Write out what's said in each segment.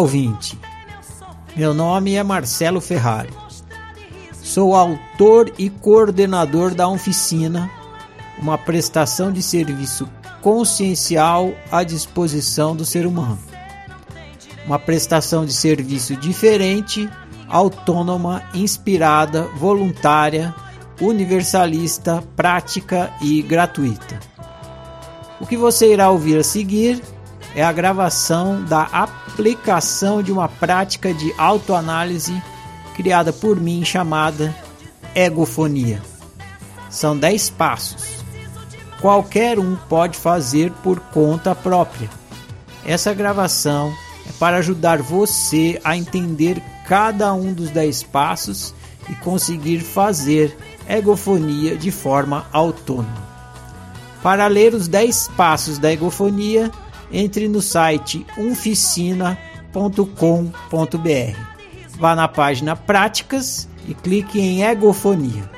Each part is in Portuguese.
Ouvinte. Meu nome é Marcelo Ferrari. Sou autor e coordenador da Oficina, uma prestação de serviço consciencial à disposição do ser humano. Uma prestação de serviço diferente, autônoma, inspirada, voluntária, universalista, prática e gratuita. O que você irá ouvir a seguir é a gravação da aplicação de uma prática de autoanálise criada por mim chamada egofonia. São 10 passos. Qualquer um pode fazer por conta própria. Essa gravação é para ajudar você a entender cada um dos 10 passos e conseguir fazer egofonia de forma autônoma. Para ler os 10 passos da egofonia, entre no site umficina.com.br. Vá na página Práticas e clique em Egofonia.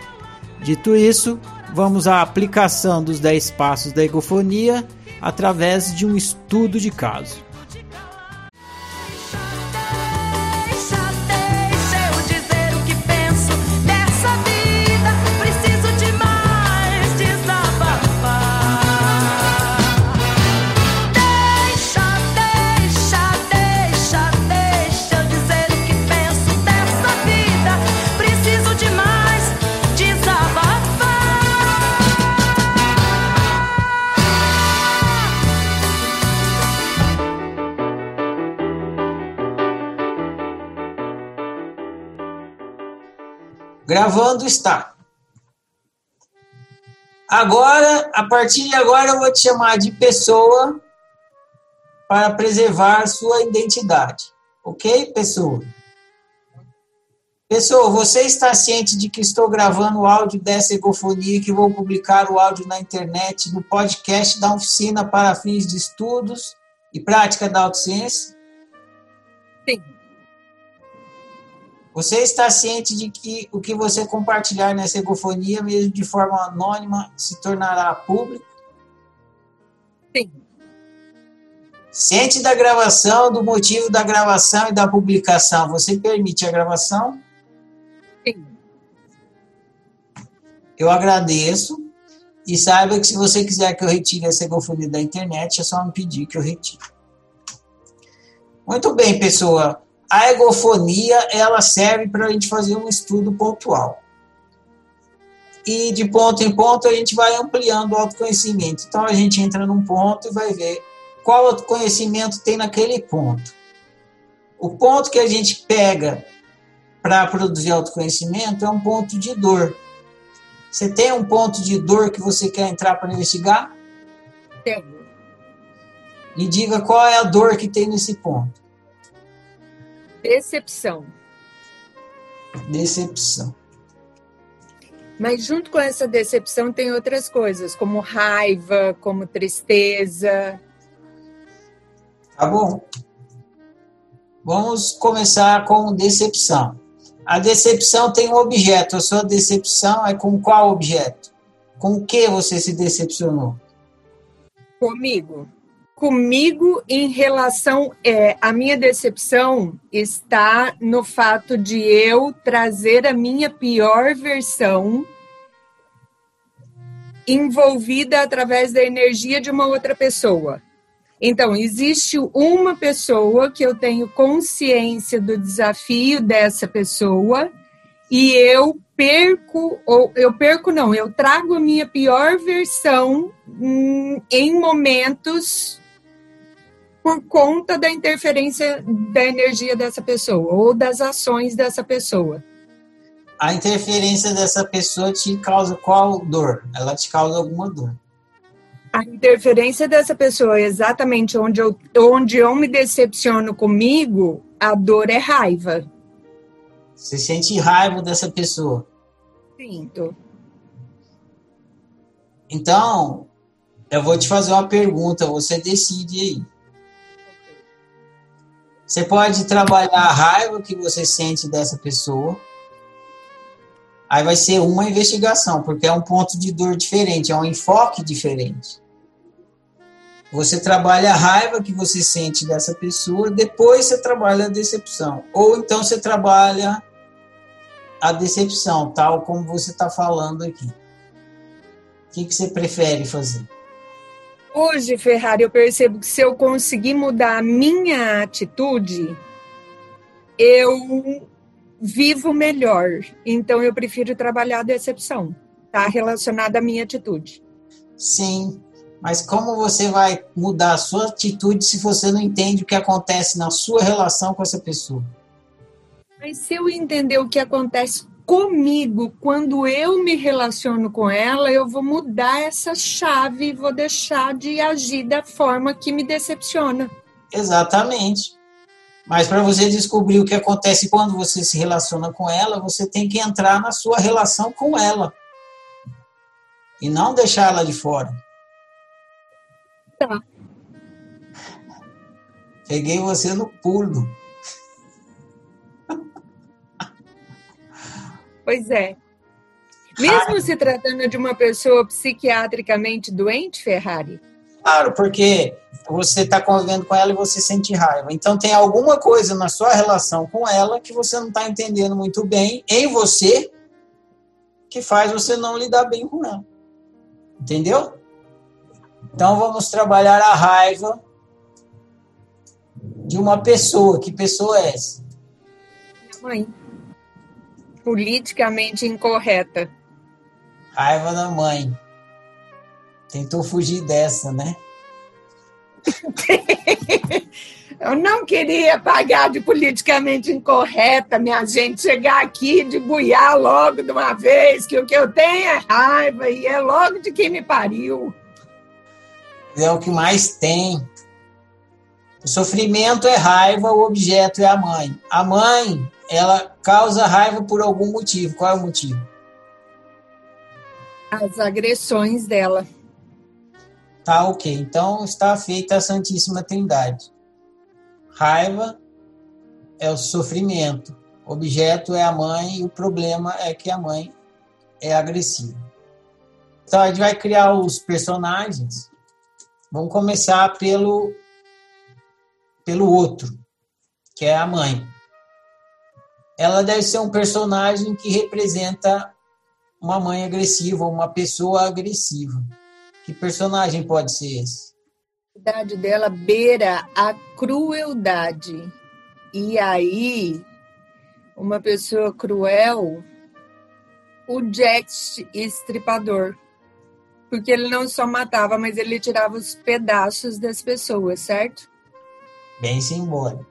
Dito isso, vamos à aplicação dos 10 passos da egofonia através de um estudo de caso. Gravando está. Agora, a partir de agora, eu vou te chamar de pessoa para preservar sua identidade. Ok, pessoa? Pessoa, você está ciente de que estou gravando o áudio dessa egofonia e que vou publicar o áudio na internet, no podcast da oficina para fins de estudos e prática da autociência? Você está ciente de que o que você compartilhar nessa egofonia, mesmo de forma anônima, se tornará público? Sim. Ciente da gravação, do motivo da gravação e da publicação, você permite a gravação? Sim. Eu agradeço e saiba que se você quiser que eu retire essa egofonia da internet, é só me pedir que eu retire. Muito bem, pessoa a egofonia ela serve para a gente fazer um estudo pontual. E de ponto em ponto a gente vai ampliando o autoconhecimento. Então a gente entra num ponto e vai ver qual autoconhecimento tem naquele ponto. O ponto que a gente pega para produzir autoconhecimento é um ponto de dor. Você tem um ponto de dor que você quer entrar para investigar? Tenho. Me diga qual é a dor que tem nesse ponto. Decepção. Decepção. Mas junto com essa decepção tem outras coisas, como raiva, como tristeza. Tá bom. Vamos começar com decepção. A decepção tem um objeto. A sua decepção é com qual objeto? Com o que você se decepcionou? Comigo comigo em relação é a minha decepção está no fato de eu trazer a minha pior versão envolvida através da energia de uma outra pessoa. Então, existe uma pessoa que eu tenho consciência do desafio dessa pessoa e eu perco, ou eu perco não, eu trago a minha pior versão hum, em momentos por conta da interferência da energia dessa pessoa ou das ações dessa pessoa. A interferência dessa pessoa te causa qual dor? Ela te causa alguma dor? A interferência dessa pessoa, exatamente onde eu, onde eu me decepciono comigo, a dor é raiva. Você sente raiva dessa pessoa? Sinto. Então, eu vou te fazer uma pergunta, você decide aí. Você pode trabalhar a raiva que você sente dessa pessoa. Aí vai ser uma investigação, porque é um ponto de dor diferente, é um enfoque diferente. Você trabalha a raiva que você sente dessa pessoa, depois você trabalha a decepção. Ou então você trabalha a decepção, tal como você está falando aqui. O que, que você prefere fazer? Hoje, Ferrari, eu percebo que se eu conseguir mudar a minha atitude, eu vivo melhor. Então, eu prefiro trabalhar a decepção. Está relacionada à minha atitude. Sim, mas como você vai mudar a sua atitude se você não entende o que acontece na sua relação com essa pessoa? Mas se eu entender o que acontece comigo quando eu me relaciono com ela, eu vou mudar essa chave e vou deixar de agir da forma que me decepciona. Exatamente. Mas para você descobrir o que acontece quando você se relaciona com ela, você tem que entrar na sua relação com ela. E não deixar ela de fora. Tá. Peguei você no pulo. Pois é. Mesmo se tratando de uma pessoa psiquiatricamente doente, Ferrari? Claro, porque você está convivendo com ela e você sente raiva. Então tem alguma coisa na sua relação com ela que você não está entendendo muito bem em você que faz você não lidar bem com ela. Entendeu? Então vamos trabalhar a raiva de uma pessoa. Que pessoa é essa? Mãe. Politicamente incorreta. Raiva da mãe. Tentou fugir dessa, né? Eu não queria pagar de politicamente incorreta, minha gente, chegar aqui de buiar logo de uma vez, que o que eu tenho é raiva e é logo de quem me pariu é o que mais tem. O sofrimento é raiva, o objeto é a mãe. A mãe, ela causa raiva por algum motivo. Qual é o motivo? As agressões dela. Tá, ok. Então está feita a Santíssima Trindade. Raiva é o sofrimento. Objeto é a mãe e o problema é que a mãe é agressiva. Então a gente vai criar os personagens Vamos começar pelo, pelo outro, que é a mãe. Ela deve ser um personagem que representa uma mãe agressiva, uma pessoa agressiva. Que personagem pode ser esse? A idade dela beira a crueldade. E aí, uma pessoa cruel, o Jack Estripador porque ele não só matava, mas ele tirava os pedaços das pessoas, certo? Bem simbólico.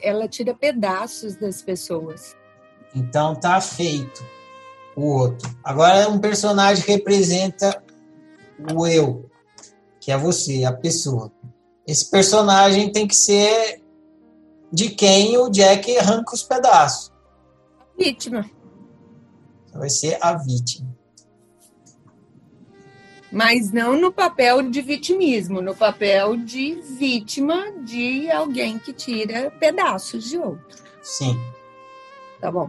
Ela tira pedaços das pessoas. Então tá feito o outro. Agora um personagem que representa o eu, que é você, a pessoa. Esse personagem tem que ser de quem o Jack arranca os pedaços. Vítima. Vai ser a vítima mas não no papel de vitimismo, no papel de vítima de alguém que tira pedaços de outro. Sim. Tá bom.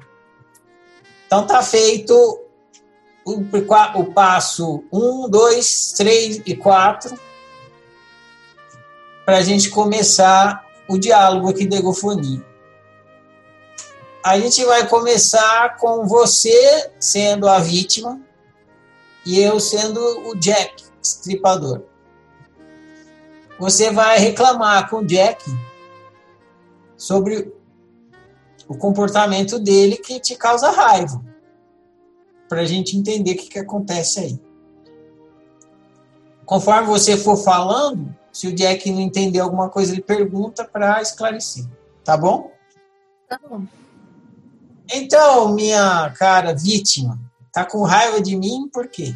Então tá feito o, o passo 1, 2, 3 e 4 para a gente começar o diálogo aqui da egofonia. A gente vai começar com você sendo a vítima e eu sendo o Jack, estripador. Você vai reclamar com o Jack sobre o comportamento dele que te causa raiva. Para a gente entender o que, que acontece aí. Conforme você for falando, se o Jack não entender alguma coisa, ele pergunta para esclarecer. Tá bom? Tá bom. Então, minha cara vítima, Tá com raiva de mim por quê?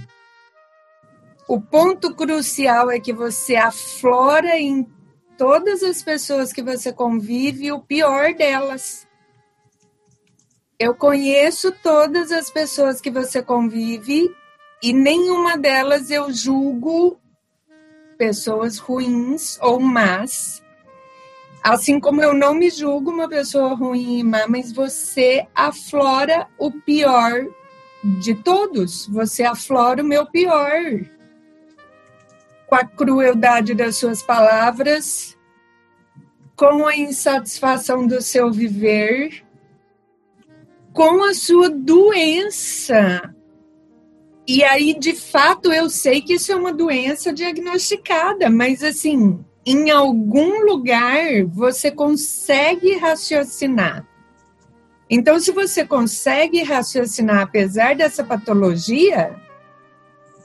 O ponto crucial é que você aflora em todas as pessoas que você convive o pior delas. Eu conheço todas as pessoas que você convive e nenhuma delas eu julgo pessoas ruins ou más. Assim como eu não me julgo uma pessoa ruim e má, mas você aflora o pior de todos. Você aflora o meu pior. com a crueldade das suas palavras, com a insatisfação do seu viver, com a sua doença. E aí, de fato, eu sei que isso é uma doença diagnosticada, mas assim, em algum lugar você consegue raciocinar. Então, se você consegue raciocinar apesar dessa patologia,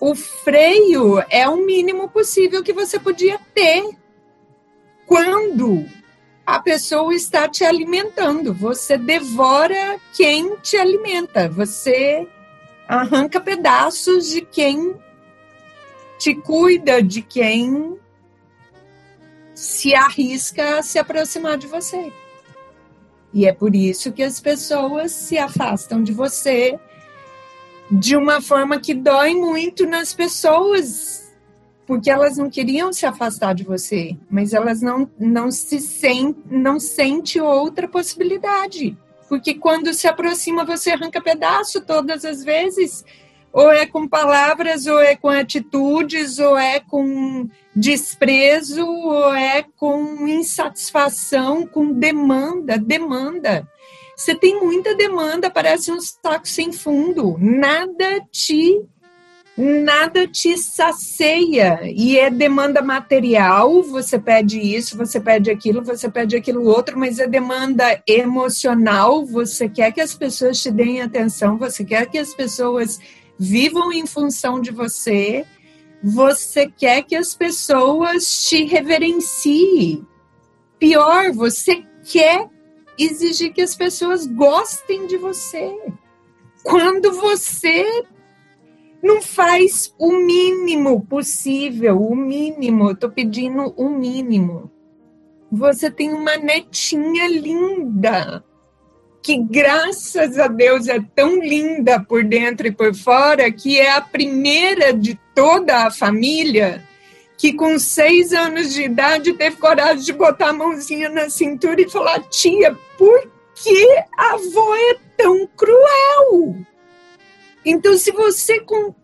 o freio é o mínimo possível que você podia ter quando a pessoa está te alimentando. Você devora quem te alimenta. Você arranca pedaços de quem te cuida, de quem se arrisca a se aproximar de você. E é por isso que as pessoas se afastam de você de uma forma que dói muito nas pessoas, porque elas não queriam se afastar de você, mas elas não, não se sentem, não sente outra possibilidade. Porque quando se aproxima, você arranca pedaço todas as vezes. Ou é com palavras, ou é com atitudes, ou é com desprezo, é com insatisfação, com demanda, demanda. Você tem muita demanda, parece um saco sem fundo. Nada te nada te sacia e é demanda material, você pede isso, você pede aquilo, você pede aquilo outro, mas é demanda emocional, você quer que as pessoas te deem atenção, você quer que as pessoas vivam em função de você, você quer que as pessoas te reverenciem. Pior, você quer exigir que as pessoas gostem de você. Quando você não faz o mínimo possível, o mínimo, eu tô pedindo o mínimo. Você tem uma netinha linda, que graças a Deus é tão linda por dentro e por fora, que é a primeira de toda a família que com seis anos de idade teve coragem de botar a mãozinha na cintura e falar: tia, por que a avó é tão cruel? Então, se você com,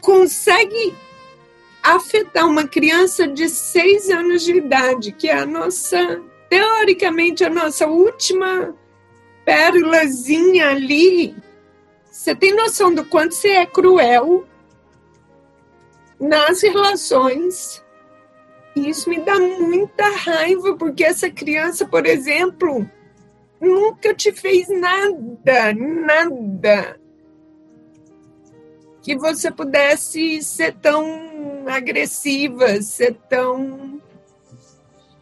consegue afetar uma criança de seis anos de idade, que é a nossa, teoricamente, a nossa última pérolazinha ali, você tem noção do quanto você é cruel nas relações. Isso me dá muita raiva, porque essa criança, por exemplo, nunca te fez nada, nada que você pudesse ser tão agressiva, ser tão.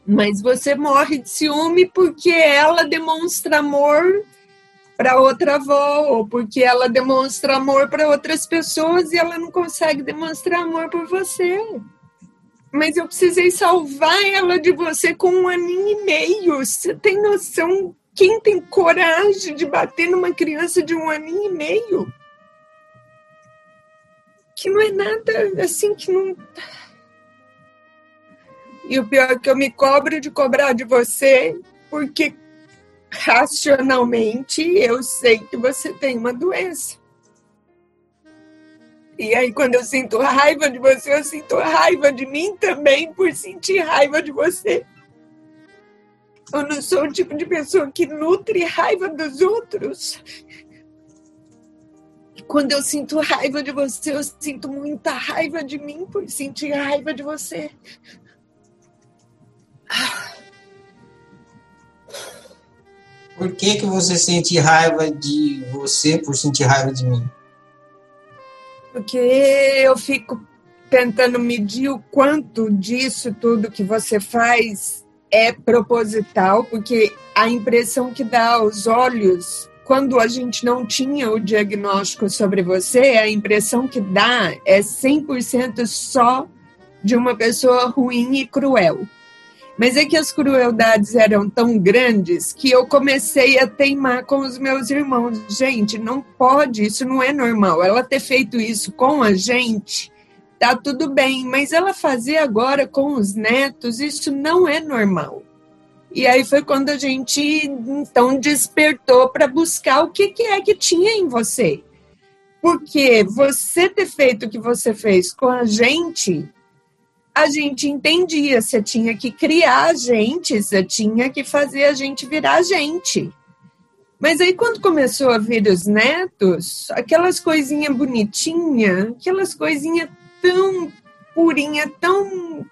Mas você morre de ciúme porque ela demonstra amor para outra avó, ou porque ela demonstra amor para outras pessoas e ela não consegue demonstrar amor por você. Mas eu precisei salvar ela de você com um aninho e meio. Você tem noção? Quem tem coragem de bater numa criança de um aninho e meio? Que não é nada assim que não. E o pior é que eu me cobro de cobrar de você, porque racionalmente eu sei que você tem uma doença. E aí, quando eu sinto raiva de você, eu sinto raiva de mim também por sentir raiva de você. Eu não sou o tipo de pessoa que nutre raiva dos outros. Quando eu sinto raiva de você, eu sinto muita raiva de mim por sentir raiva de você. Por que, que você sente raiva de você por sentir raiva de mim? Porque eu fico tentando medir o quanto disso tudo que você faz é proposital, porque a impressão que dá aos olhos quando a gente não tinha o diagnóstico sobre você, a impressão que dá é 100% só de uma pessoa ruim e cruel. Mas é que as crueldades eram tão grandes que eu comecei a teimar com os meus irmãos. Gente, não pode, isso não é normal. Ela ter feito isso com a gente, tá tudo bem, mas ela fazer agora com os netos, isso não é normal. E aí foi quando a gente então despertou para buscar o que, que é que tinha em você. Porque você ter feito o que você fez com a gente a gente entendia, você tinha que criar a gente, você tinha que fazer a gente virar gente. Mas aí quando começou a vir os netos, aquelas coisinhas bonitinhas, aquelas coisinhas tão purinha, tão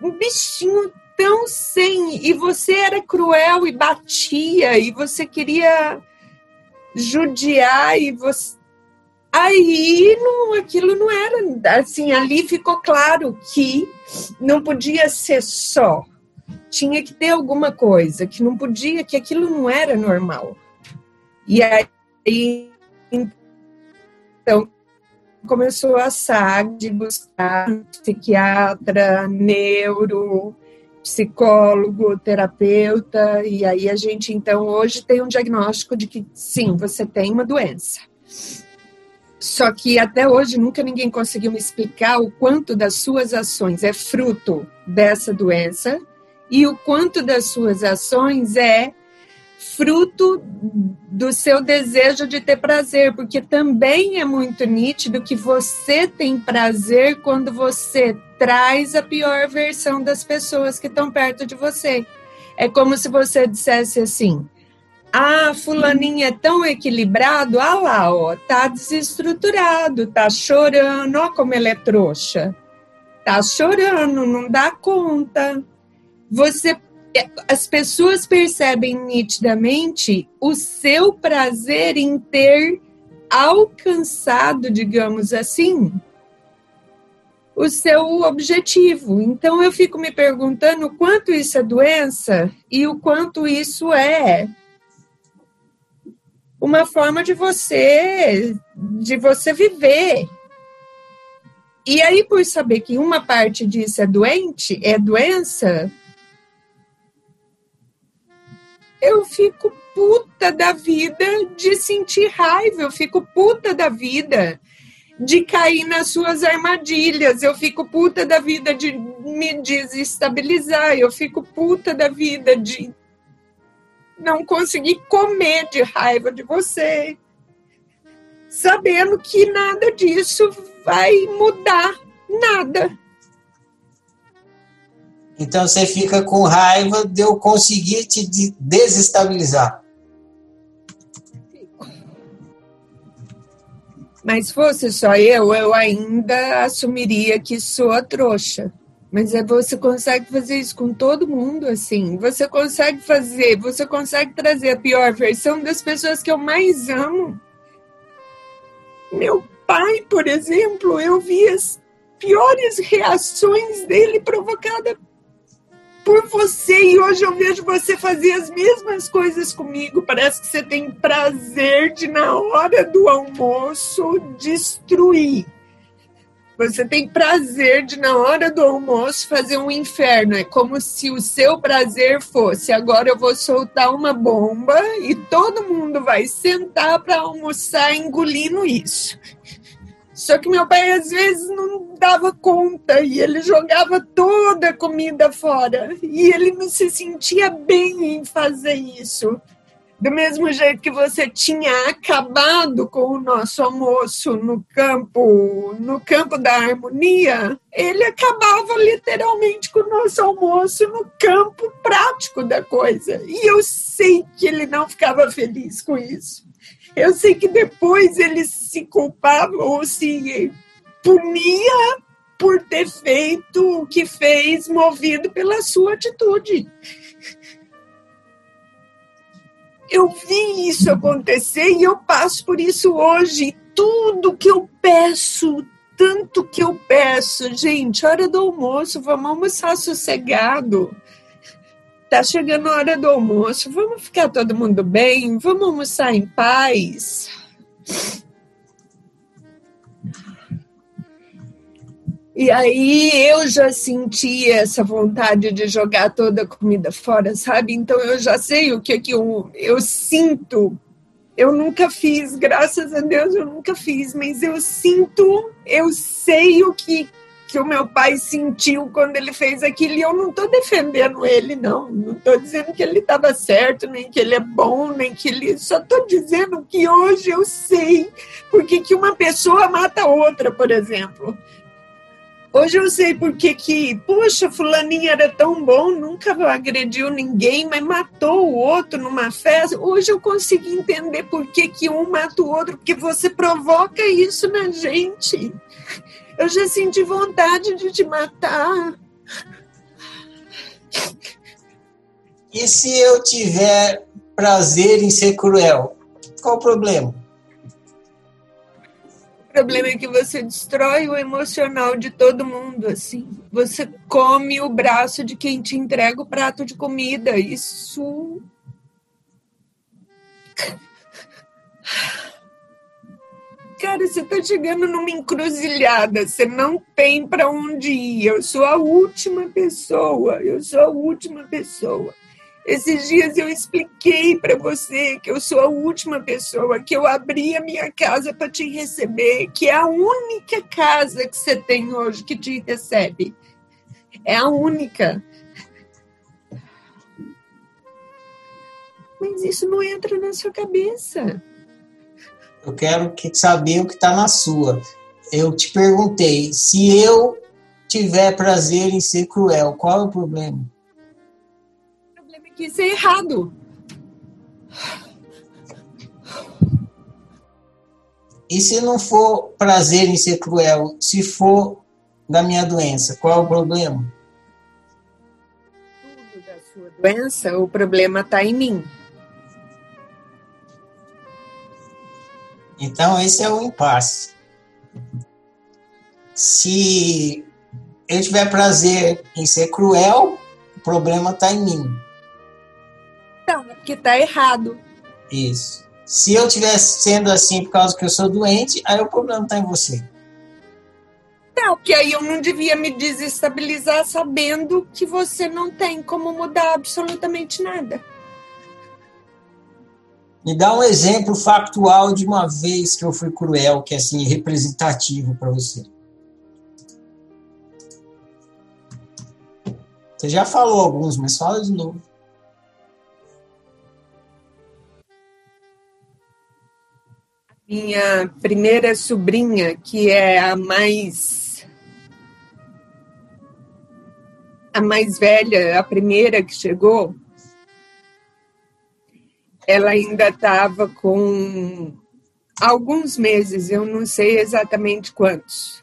um bichinho tão sem, e você era cruel e batia e você queria judiar e você Aí não, aquilo não era assim, ali ficou claro que não podia ser só. Tinha que ter alguma coisa, que não podia, que aquilo não era normal. E aí então começou a saga de buscar psiquiatra, neuro, psicólogo, terapeuta, e aí a gente então hoje tem um diagnóstico de que sim, você tem uma doença. Só que até hoje nunca ninguém conseguiu me explicar o quanto das suas ações é fruto dessa doença e o quanto das suas ações é fruto do seu desejo de ter prazer, porque também é muito nítido que você tem prazer quando você traz a pior versão das pessoas que estão perto de você. É como se você dissesse assim: ah, fulaninha é tão equilibrado, ah lá, ó, tá desestruturado, tá chorando, ó como ele é trouxa. Tá chorando, não dá conta. Você é, as pessoas percebem nitidamente o seu prazer em ter alcançado, digamos assim, o seu objetivo. Então eu fico me perguntando o quanto isso é doença e o quanto isso é uma forma de você de você viver. E aí por saber que uma parte disso é doente, é doença, eu fico puta da vida de sentir raiva, eu fico puta da vida de cair nas suas armadilhas, eu fico puta da vida de me desestabilizar, eu fico puta da vida de não conseguir comer de raiva de você, sabendo que nada disso vai mudar, nada. Então você fica com raiva de eu conseguir te desestabilizar. Mas fosse só eu, eu ainda assumiria que sou a trouxa. Mas é, você consegue fazer isso com todo mundo, assim. Você consegue fazer, você consegue trazer a pior versão das pessoas que eu mais amo. Meu pai, por exemplo, eu vi as piores reações dele provocadas por você e hoje eu vejo você fazer as mesmas coisas comigo. Parece que você tem prazer de, na hora do almoço, destruir. Você tem prazer de, na hora do almoço, fazer um inferno. É como se o seu prazer fosse: agora eu vou soltar uma bomba e todo mundo vai sentar para almoçar engolindo isso. Só que meu pai às vezes não dava conta e ele jogava toda a comida fora. E ele não se sentia bem em fazer isso. Do mesmo jeito que você tinha acabado com o nosso almoço no campo, no campo da harmonia, ele acabava literalmente com o nosso almoço no campo prático da coisa. E eu sei que ele não ficava feliz com isso. Eu sei que depois ele se culpava ou se punia por ter feito o que fez, movido pela sua atitude eu vi isso acontecer e eu passo por isso hoje. Tudo que eu peço, tanto que eu peço, gente, hora do almoço, vamos almoçar sossegado. Tá chegando a hora do almoço, vamos ficar todo mundo bem, vamos almoçar em paz. E aí eu já senti essa vontade de jogar toda a comida fora, sabe? Então eu já sei o que é que eu, eu sinto. Eu nunca fiz, graças a Deus eu nunca fiz, mas eu sinto, eu sei o que, que o meu pai sentiu quando ele fez aquilo. E eu não estou defendendo ele, não. Não estou dizendo que ele estava certo, nem que ele é bom, nem que ele. Só estou dizendo que hoje eu sei porque que uma pessoa mata outra, por exemplo Hoje eu sei por que poxa, fulaninha era tão bom, nunca agrediu ninguém, mas matou o outro numa festa. Hoje eu consigo entender por que que um mata o outro, porque você provoca isso na gente. Eu já senti vontade de te matar. E se eu tiver prazer em ser cruel? Qual o problema? Problema é que você destrói o emocional de todo mundo, assim. Você come o braço de quem te entrega o prato de comida. Isso. Cara, você tá chegando numa encruzilhada, você não tem para onde ir. Eu sou a última pessoa, eu sou a última pessoa. Esses dias eu expliquei para você que eu sou a última pessoa, que eu abri a minha casa para te receber, que é a única casa que você tem hoje que te recebe. É a única. Mas isso não entra na sua cabeça. Eu quero que saber o que está na sua. Eu te perguntei, se eu tiver prazer em ser cruel, qual é o problema? Que isso é errado. E se não for prazer em ser cruel, se for da minha doença, qual é o problema? Tudo da sua doença, o problema está em mim. Então, esse é o impasse. Se eu tiver prazer em ser cruel, o problema está em mim. Não, é porque tá errado. Isso. Se eu tivesse sendo assim por causa que eu sou doente, aí o problema tá em você. Não, porque aí eu não devia me desestabilizar sabendo que você não tem como mudar absolutamente nada. Me dá um exemplo factual de uma vez que eu fui cruel, que é assim, representativo para você. Você já falou alguns, mas fala de novo. Minha primeira sobrinha, que é a mais a mais velha, a primeira que chegou, ela ainda estava com alguns meses, eu não sei exatamente quantos.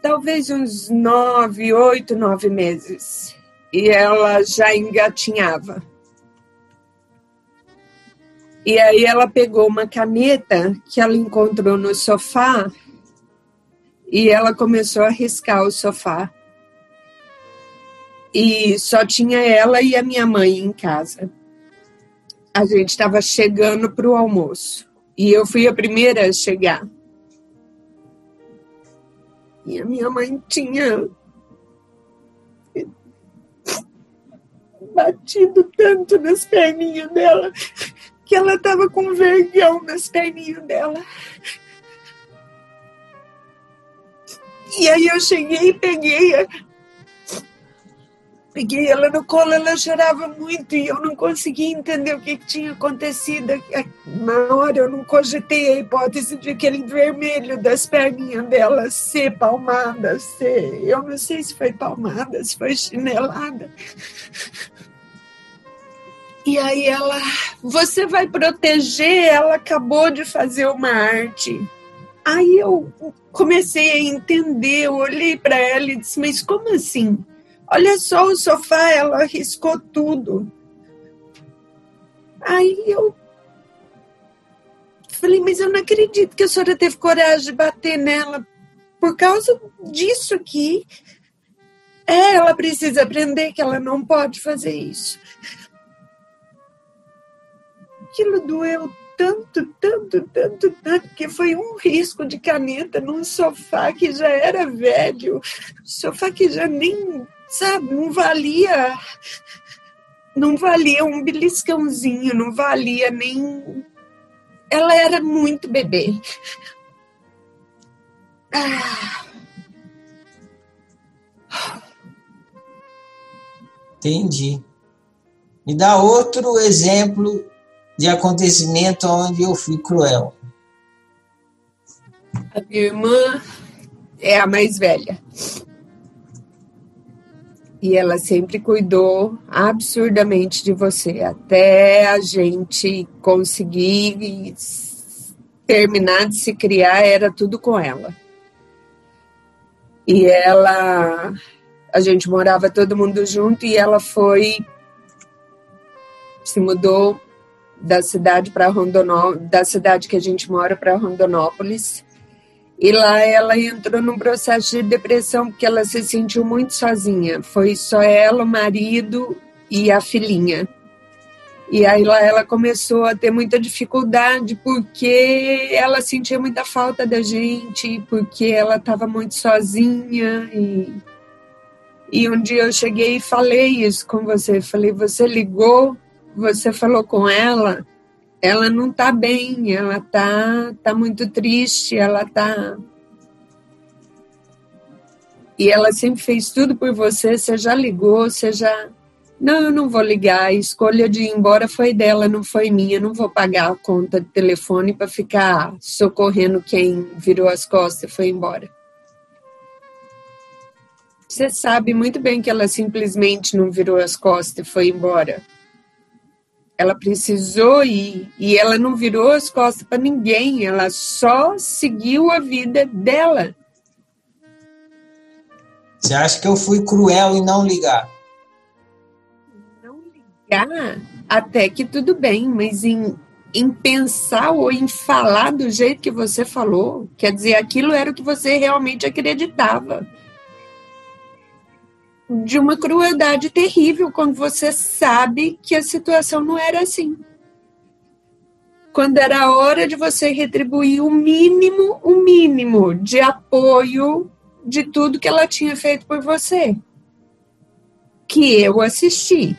Talvez uns nove, oito, nove meses. E ela já engatinhava. E aí ela pegou uma caneta que ela encontrou no sofá e ela começou a riscar o sofá. E só tinha ela e a minha mãe em casa. A gente estava chegando para o almoço e eu fui a primeira a chegar. E a minha mãe tinha batido tanto nas perninhas dela que ela estava com vergão nas perninhas dela. E aí eu cheguei e peguei a... Peguei ela no colo, ela chorava muito e eu não conseguia entender o que, que tinha acontecido. Na hora eu não cogitei a hipótese de aquele vermelho das perninhas dela ser palmada, ser. Eu não sei se foi palmada, se foi chinelada. E aí ela, você vai proteger? Ela acabou de fazer uma arte. Aí eu comecei a entender, eu olhei para ela e disse: Mas como assim? Olha só o sofá, ela riscou tudo. Aí eu falei: Mas eu não acredito que a senhora teve coragem de bater nela por causa disso aqui. É, ela precisa aprender que ela não pode fazer isso aquilo doeu tanto, tanto, tanto, tanto, que foi um risco de caneta num sofá que já era velho, sofá que já nem, sabe, não valia, não valia um beliscãozinho, não valia nem. Ela era muito bebê. Ah. Entendi. Me dá outro exemplo de acontecimento onde eu fui cruel. A minha irmã é a mais velha. E ela sempre cuidou absurdamente de você, até a gente conseguir terminar de se criar, era tudo com ela. E ela, a gente morava todo mundo junto e ela foi, se mudou da cidade para da cidade que a gente mora para Rondonópolis. E lá ela entrou num processo de depressão porque ela se sentiu muito sozinha. Foi só ela, o marido e a filhinha. E aí lá ela começou a ter muita dificuldade porque ela sentia muita falta da gente, porque ela estava muito sozinha e e um dia eu cheguei e falei isso com você, falei, você ligou, você falou com ela, ela não tá bem, ela tá tá muito triste, ela tá e ela sempre fez tudo por você, você já ligou, você já não, eu não vou ligar. A escolha de ir embora foi dela, não foi minha. não vou pagar a conta de telefone para ficar socorrendo quem virou as costas e foi embora. Você sabe muito bem que ela simplesmente não virou as costas e foi embora. Ela precisou ir e ela não virou as costas para ninguém, ela só seguiu a vida dela. Você acha que eu fui cruel em não ligar? ligar, até que tudo bem, mas em, em pensar ou em falar do jeito que você falou, quer dizer, aquilo era o que você realmente acreditava. De uma crueldade terrível quando você sabe que a situação não era assim. Quando era a hora de você retribuir o mínimo, o mínimo de apoio de tudo que ela tinha feito por você. Que eu assisti.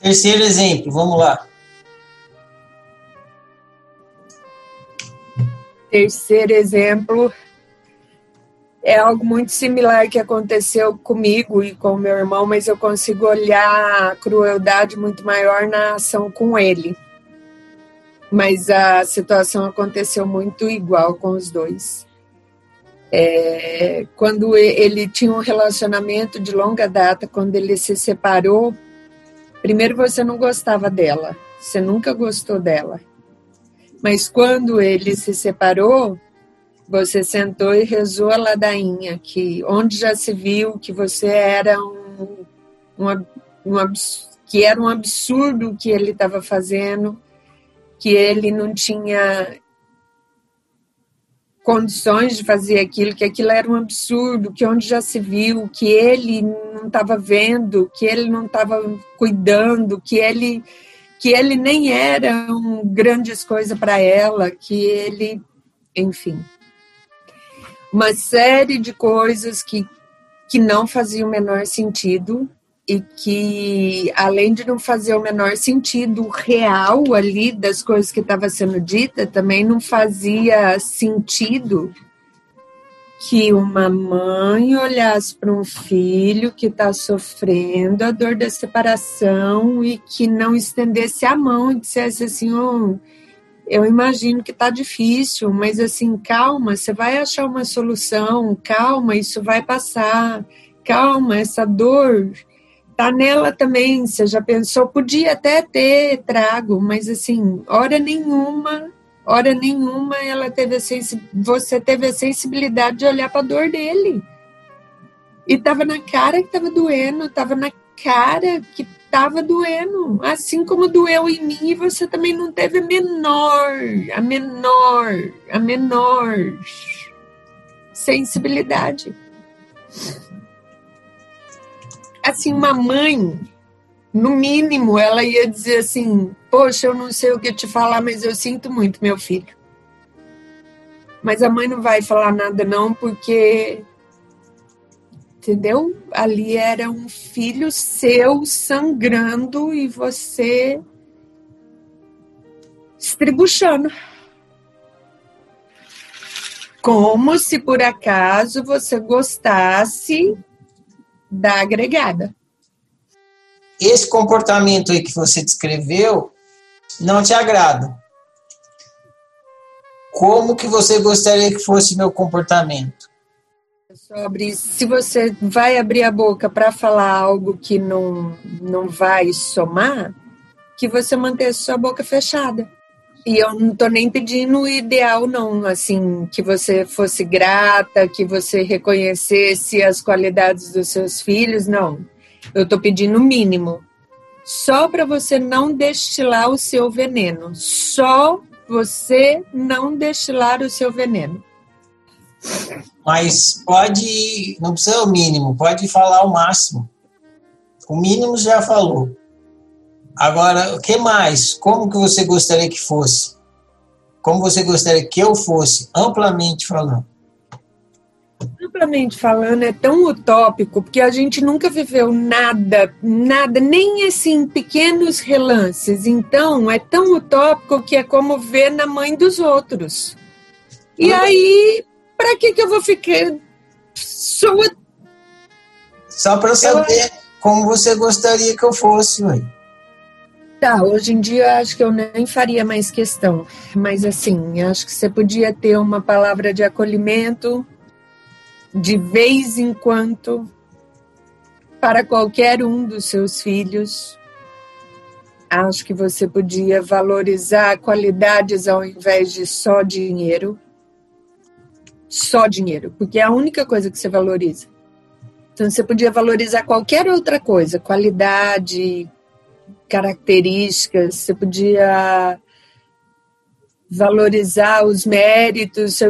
Terceiro exemplo, vamos lá. Terceiro exemplo é algo muito similar que aconteceu comigo e com meu irmão, mas eu consigo olhar a crueldade muito maior na ação com ele. Mas a situação aconteceu muito igual com os dois. É, quando ele tinha um relacionamento de longa data, quando ele se separou, Primeiro, você não gostava dela, você nunca gostou dela. Mas quando ele se separou, você sentou e rezou a ladainha, que onde já se viu que você era um, um, um que era um absurdo o que ele estava fazendo, que ele não tinha condições de fazer aquilo, que aquilo era um absurdo, que onde já se viu, que ele não estava vendo, que ele não estava cuidando, que ele que ele nem era um grandes coisa para ela, que ele, enfim, uma série de coisas que que não faziam o menor sentido e que, além de não fazer o menor sentido real ali das coisas que estava sendo dita, também não fazia sentido que uma mãe olhasse para um filho que está sofrendo a dor da separação e que não estendesse a mão e dissesse assim, oh, eu imagino que está difícil, mas assim, calma, você vai achar uma solução, calma, isso vai passar, calma, essa dor tá nela também. Você já pensou? Podia até ter trago, mas assim, hora nenhuma, hora nenhuma ela teve a você teve a sensibilidade de olhar para a dor dele. E tava na cara que tava doendo, tava na cara que tava doendo, assim como doeu em mim, você também não teve a menor, a menor, a menor sensibilidade assim, uma mãe, no mínimo, ela ia dizer assim: Poxa, eu não sei o que te falar, mas eu sinto muito, meu filho. Mas a mãe não vai falar nada, não, porque. Entendeu? Ali era um filho seu sangrando e você estribuchando. Como se por acaso você gostasse da agregada. Esse comportamento aí que você descreveu não te agrada. como que você gostaria que fosse meu comportamento? Sobre se você vai abrir a boca para falar algo que não, não vai somar, que você mantenha sua boca fechada. E eu não tô nem pedindo o ideal, não, assim, que você fosse grata, que você reconhecesse as qualidades dos seus filhos, não. Eu tô pedindo o mínimo. Só para você não destilar o seu veneno. Só você não destilar o seu veneno. Mas pode, não precisa o mínimo, pode falar o máximo. O mínimo já falou. Agora, o que mais? Como que você gostaria que fosse? Como você gostaria que eu fosse, amplamente falando? Amplamente falando, é tão utópico, porque a gente nunca viveu nada, nada, nem assim, pequenos relances. Então, é tão utópico que é como ver na mãe dos outros. E aí, para que, que eu vou ficar. Sua... Só para saber eu... como você gostaria que eu fosse, mãe. Tá, hoje em dia acho que eu nem faria mais questão, mas assim, acho que você podia ter uma palavra de acolhimento de vez em quando para qualquer um dos seus filhos. Acho que você podia valorizar qualidades ao invés de só dinheiro. Só dinheiro, porque é a única coisa que você valoriza. Então você podia valorizar qualquer outra coisa, qualidade, características, você podia valorizar os méritos,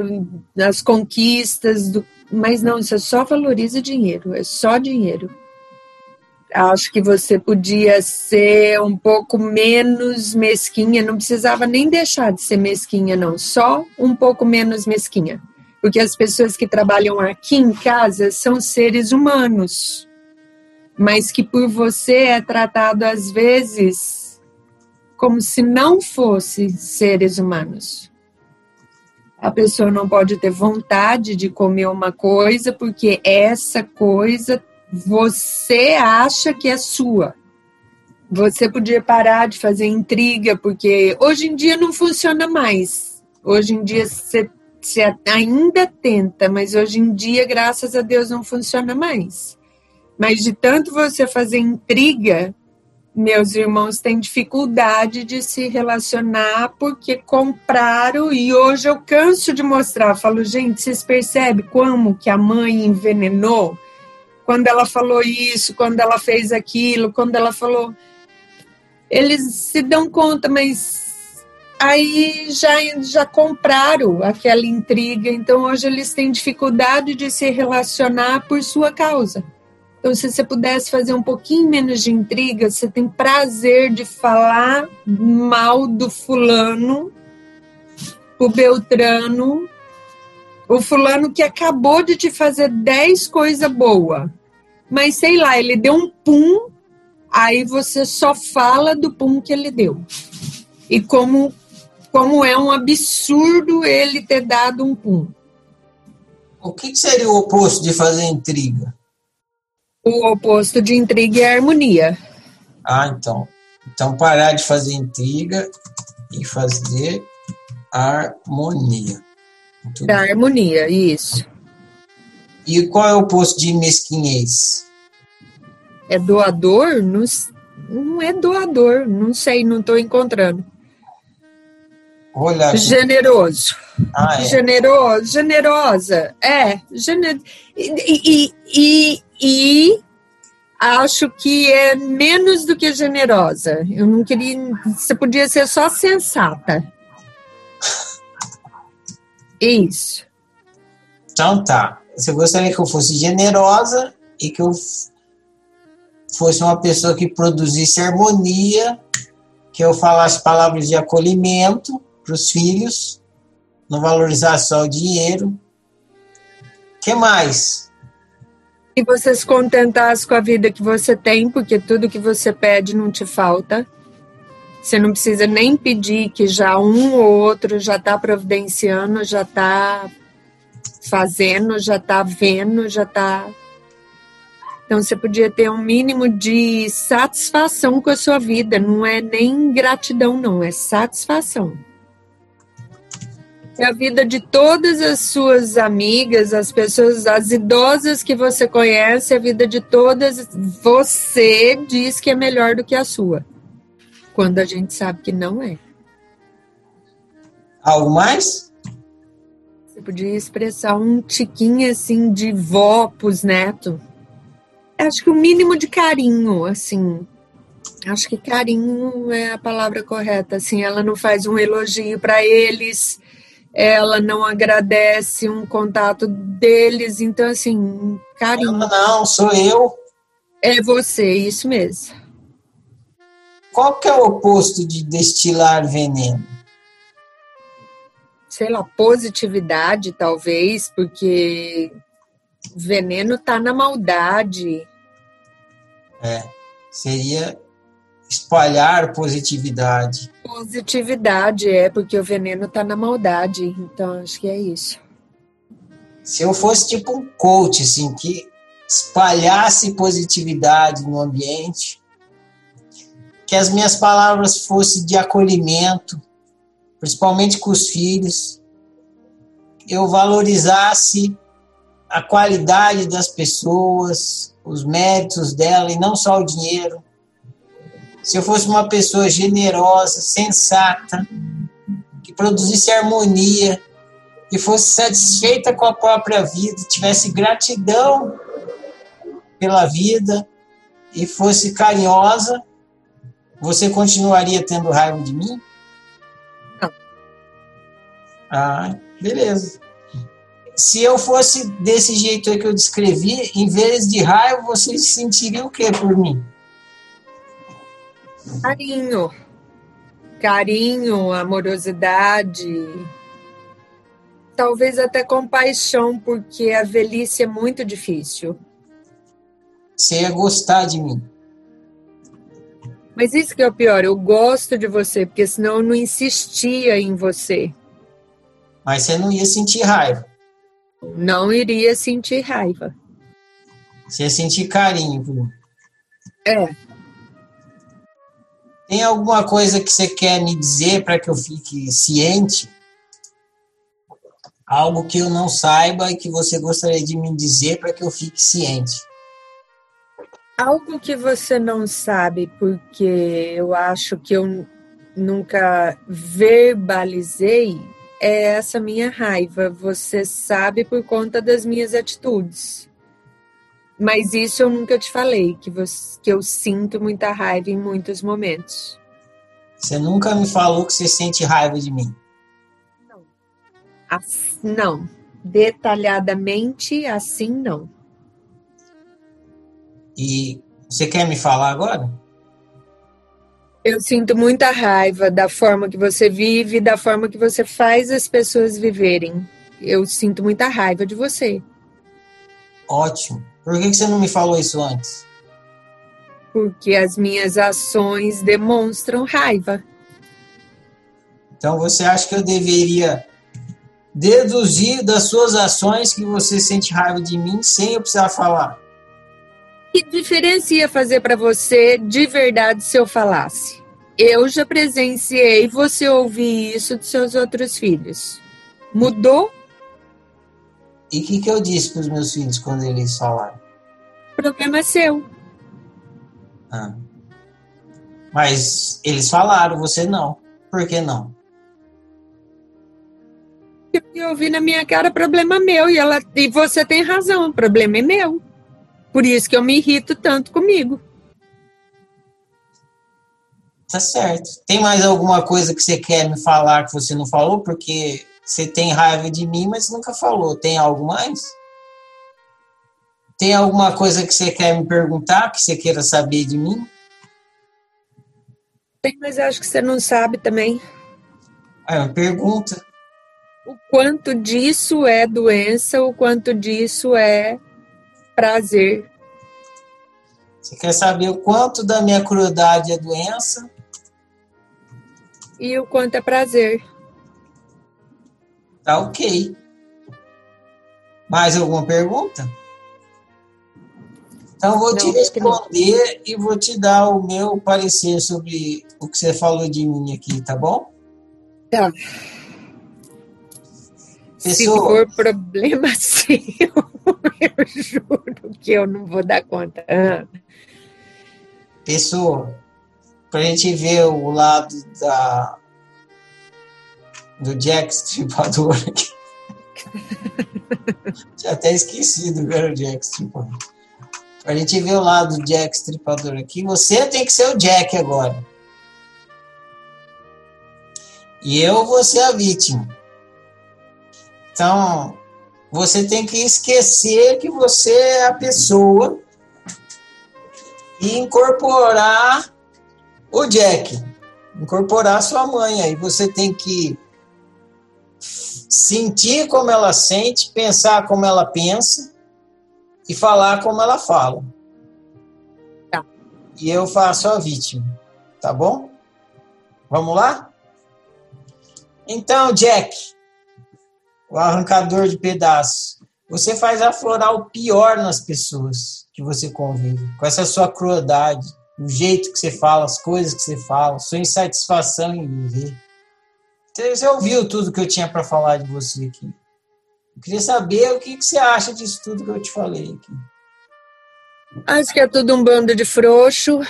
as conquistas, do, mas não, isso só valoriza dinheiro, é só dinheiro. Acho que você podia ser um pouco menos mesquinha, não precisava nem deixar de ser mesquinha, não, só um pouco menos mesquinha. Porque as pessoas que trabalham aqui em casa são seres humanos mas que por você é tratado às vezes como se não fosse seres humanos. A pessoa não pode ter vontade de comer uma coisa porque essa coisa você acha que é sua. Você podia parar de fazer intriga, porque hoje em dia não funciona mais. Hoje em dia você, você ainda tenta, mas hoje em dia, graças a Deus, não funciona mais. Mas de tanto você fazer intriga, meus irmãos têm dificuldade de se relacionar porque compraram e hoje eu canso de mostrar. Falo, gente, vocês percebem como que a mãe envenenou? Quando ela falou isso, quando ela fez aquilo, quando ela falou. Eles se dão conta, mas aí já, já compraram aquela intriga, então hoje eles têm dificuldade de se relacionar por sua causa. Então, se você pudesse fazer um pouquinho menos de intriga, você tem prazer de falar mal do fulano, o Beltrano, o fulano que acabou de te fazer 10 coisas boas. Mas sei lá, ele deu um pum, aí você só fala do pum que ele deu. E como, como é um absurdo ele ter dado um pum. O que seria o oposto de fazer intriga? O oposto de intriga é harmonia. Ah, então. Então parar de fazer intriga e fazer harmonia. Muito da bem. harmonia, isso. E qual é o oposto de mesquinhez? É doador? Não, não é doador, não sei, não estou encontrando. Olha, generoso. Ah, é. Generoso, generosa. É, gener... e, e, e, e acho que é menos do que generosa. Eu não queria. Você podia ser só sensata. Isso. Então tá. Você gostaria que eu fosse generosa e que eu fosse uma pessoa que produzisse harmonia, que eu falasse palavras de acolhimento para os filhos, não valorizasse só o dinheiro. Que mais? E você se contentasse com a vida que você tem, porque tudo que você pede não te falta. Você não precisa nem pedir que já um ou outro já está providenciando, já está fazendo, já está vendo, já está. Então você podia ter um mínimo de satisfação com a sua vida. Não é nem gratidão, não, é satisfação. É a vida de todas as suas amigas, as pessoas, as idosas que você conhece, a vida de todas, você diz que é melhor do que a sua. Quando a gente sabe que não é. Algo mais? Você podia expressar um tiquinho assim de vó pros netos. Acho que o mínimo de carinho, assim. Acho que carinho é a palavra correta. Assim, ela não faz um elogio para eles ela não agradece um contato deles, então assim, carinho. Não, não, sou eu. É você, isso mesmo. Qual que é o oposto de destilar veneno? Sei lá, positividade, talvez, porque veneno tá na maldade. É, seria espalhar positividade. Positividade, é, porque o veneno tá na maldade, então acho que é isso. Se eu fosse tipo um coach, assim, que espalhasse positividade no ambiente, que as minhas palavras fossem de acolhimento, principalmente com os filhos, eu valorizasse a qualidade das pessoas, os méritos dela e não só o dinheiro se eu fosse uma pessoa generosa, sensata, que produzisse harmonia, que fosse satisfeita com a própria vida, tivesse gratidão pela vida e fosse carinhosa, você continuaria tendo raiva de mim? Não. Ah, beleza. Se eu fosse desse jeito aí que eu descrevi, em vez de raiva, você sentiria o que por mim? Carinho. Carinho, amorosidade. Talvez até compaixão, porque a velhice é muito difícil. Você ia gostar de mim. Mas isso que é o pior, eu gosto de você, porque senão eu não insistia em você. Mas você não ia sentir raiva. Não iria sentir raiva. Você ia sentir carinho. É, tem alguma coisa que você quer me dizer para que eu fique ciente? Algo que eu não saiba e que você gostaria de me dizer para que eu fique ciente? Algo que você não sabe, porque eu acho que eu nunca verbalizei, é essa minha raiva. Você sabe por conta das minhas atitudes. Mas isso eu nunca te falei, que, você, que eu sinto muita raiva em muitos momentos. Você nunca me falou que você sente raiva de mim. Não. As, não. Detalhadamente, assim, não. E você quer me falar agora? Eu sinto muita raiva da forma que você vive, da forma que você faz as pessoas viverem. Eu sinto muita raiva de você. Ótimo. Por que você não me falou isso antes? Porque as minhas ações demonstram raiva. Então você acha que eu deveria deduzir das suas ações que você sente raiva de mim sem eu precisar falar? Que diferença ia fazer para você de verdade se eu falasse? Eu já presenciei você ouvir isso dos seus outros filhos. Mudou e o que, que eu disse para os meus filhos quando eles falaram? O problema é seu. Ah. Mas eles falaram, você não. Por que não? Eu ouvi na minha cara, problema meu. E, ela, e você tem razão, o problema é meu. Por isso que eu me irrito tanto comigo. Tá certo. Tem mais alguma coisa que você quer me falar que você não falou? Porque você tem raiva de mim, mas nunca falou. Tem algo mais? Tem alguma coisa que você quer me perguntar, que você queira saber de mim? Tem, mas acho que você não sabe também. É uma pergunta. O quanto disso é doença, o quanto disso é prazer. Você quer saber o quanto da minha crueldade é doença? E o quanto é prazer. Tá ok. Mais alguma pergunta? Então, vou não, te responder e vou te dar o meu parecer sobre o que você falou de mim aqui, tá bom? Tá. Se for problema seu, eu juro que eu não vou dar conta. Ah. Pessoa, para a gente ver o lado da, do Jack Stripador aqui. Já até esquecido que era o Jack Stripador. Para a gente ver o lado do Jack Stripador aqui, você tem que ser o Jack agora. E eu vou ser a vítima. Então, você tem que esquecer que você é a pessoa e incorporar o Jack, incorporar sua mãe. Aí você tem que sentir como ela sente, pensar como ela pensa e falar como ela fala. Tá. E eu faço a vítima, tá bom? Vamos lá? Então, Jack, o arrancador de pedaços. Você faz aflorar o pior nas pessoas que você convive, com essa sua crueldade, o jeito que você fala, as coisas que você fala, sua insatisfação em viver. Você ouviu tudo que eu tinha para falar de você aqui. Eu queria saber o que, que você acha disso tudo que eu te falei aqui. Acho que é tudo um bando de frouxo.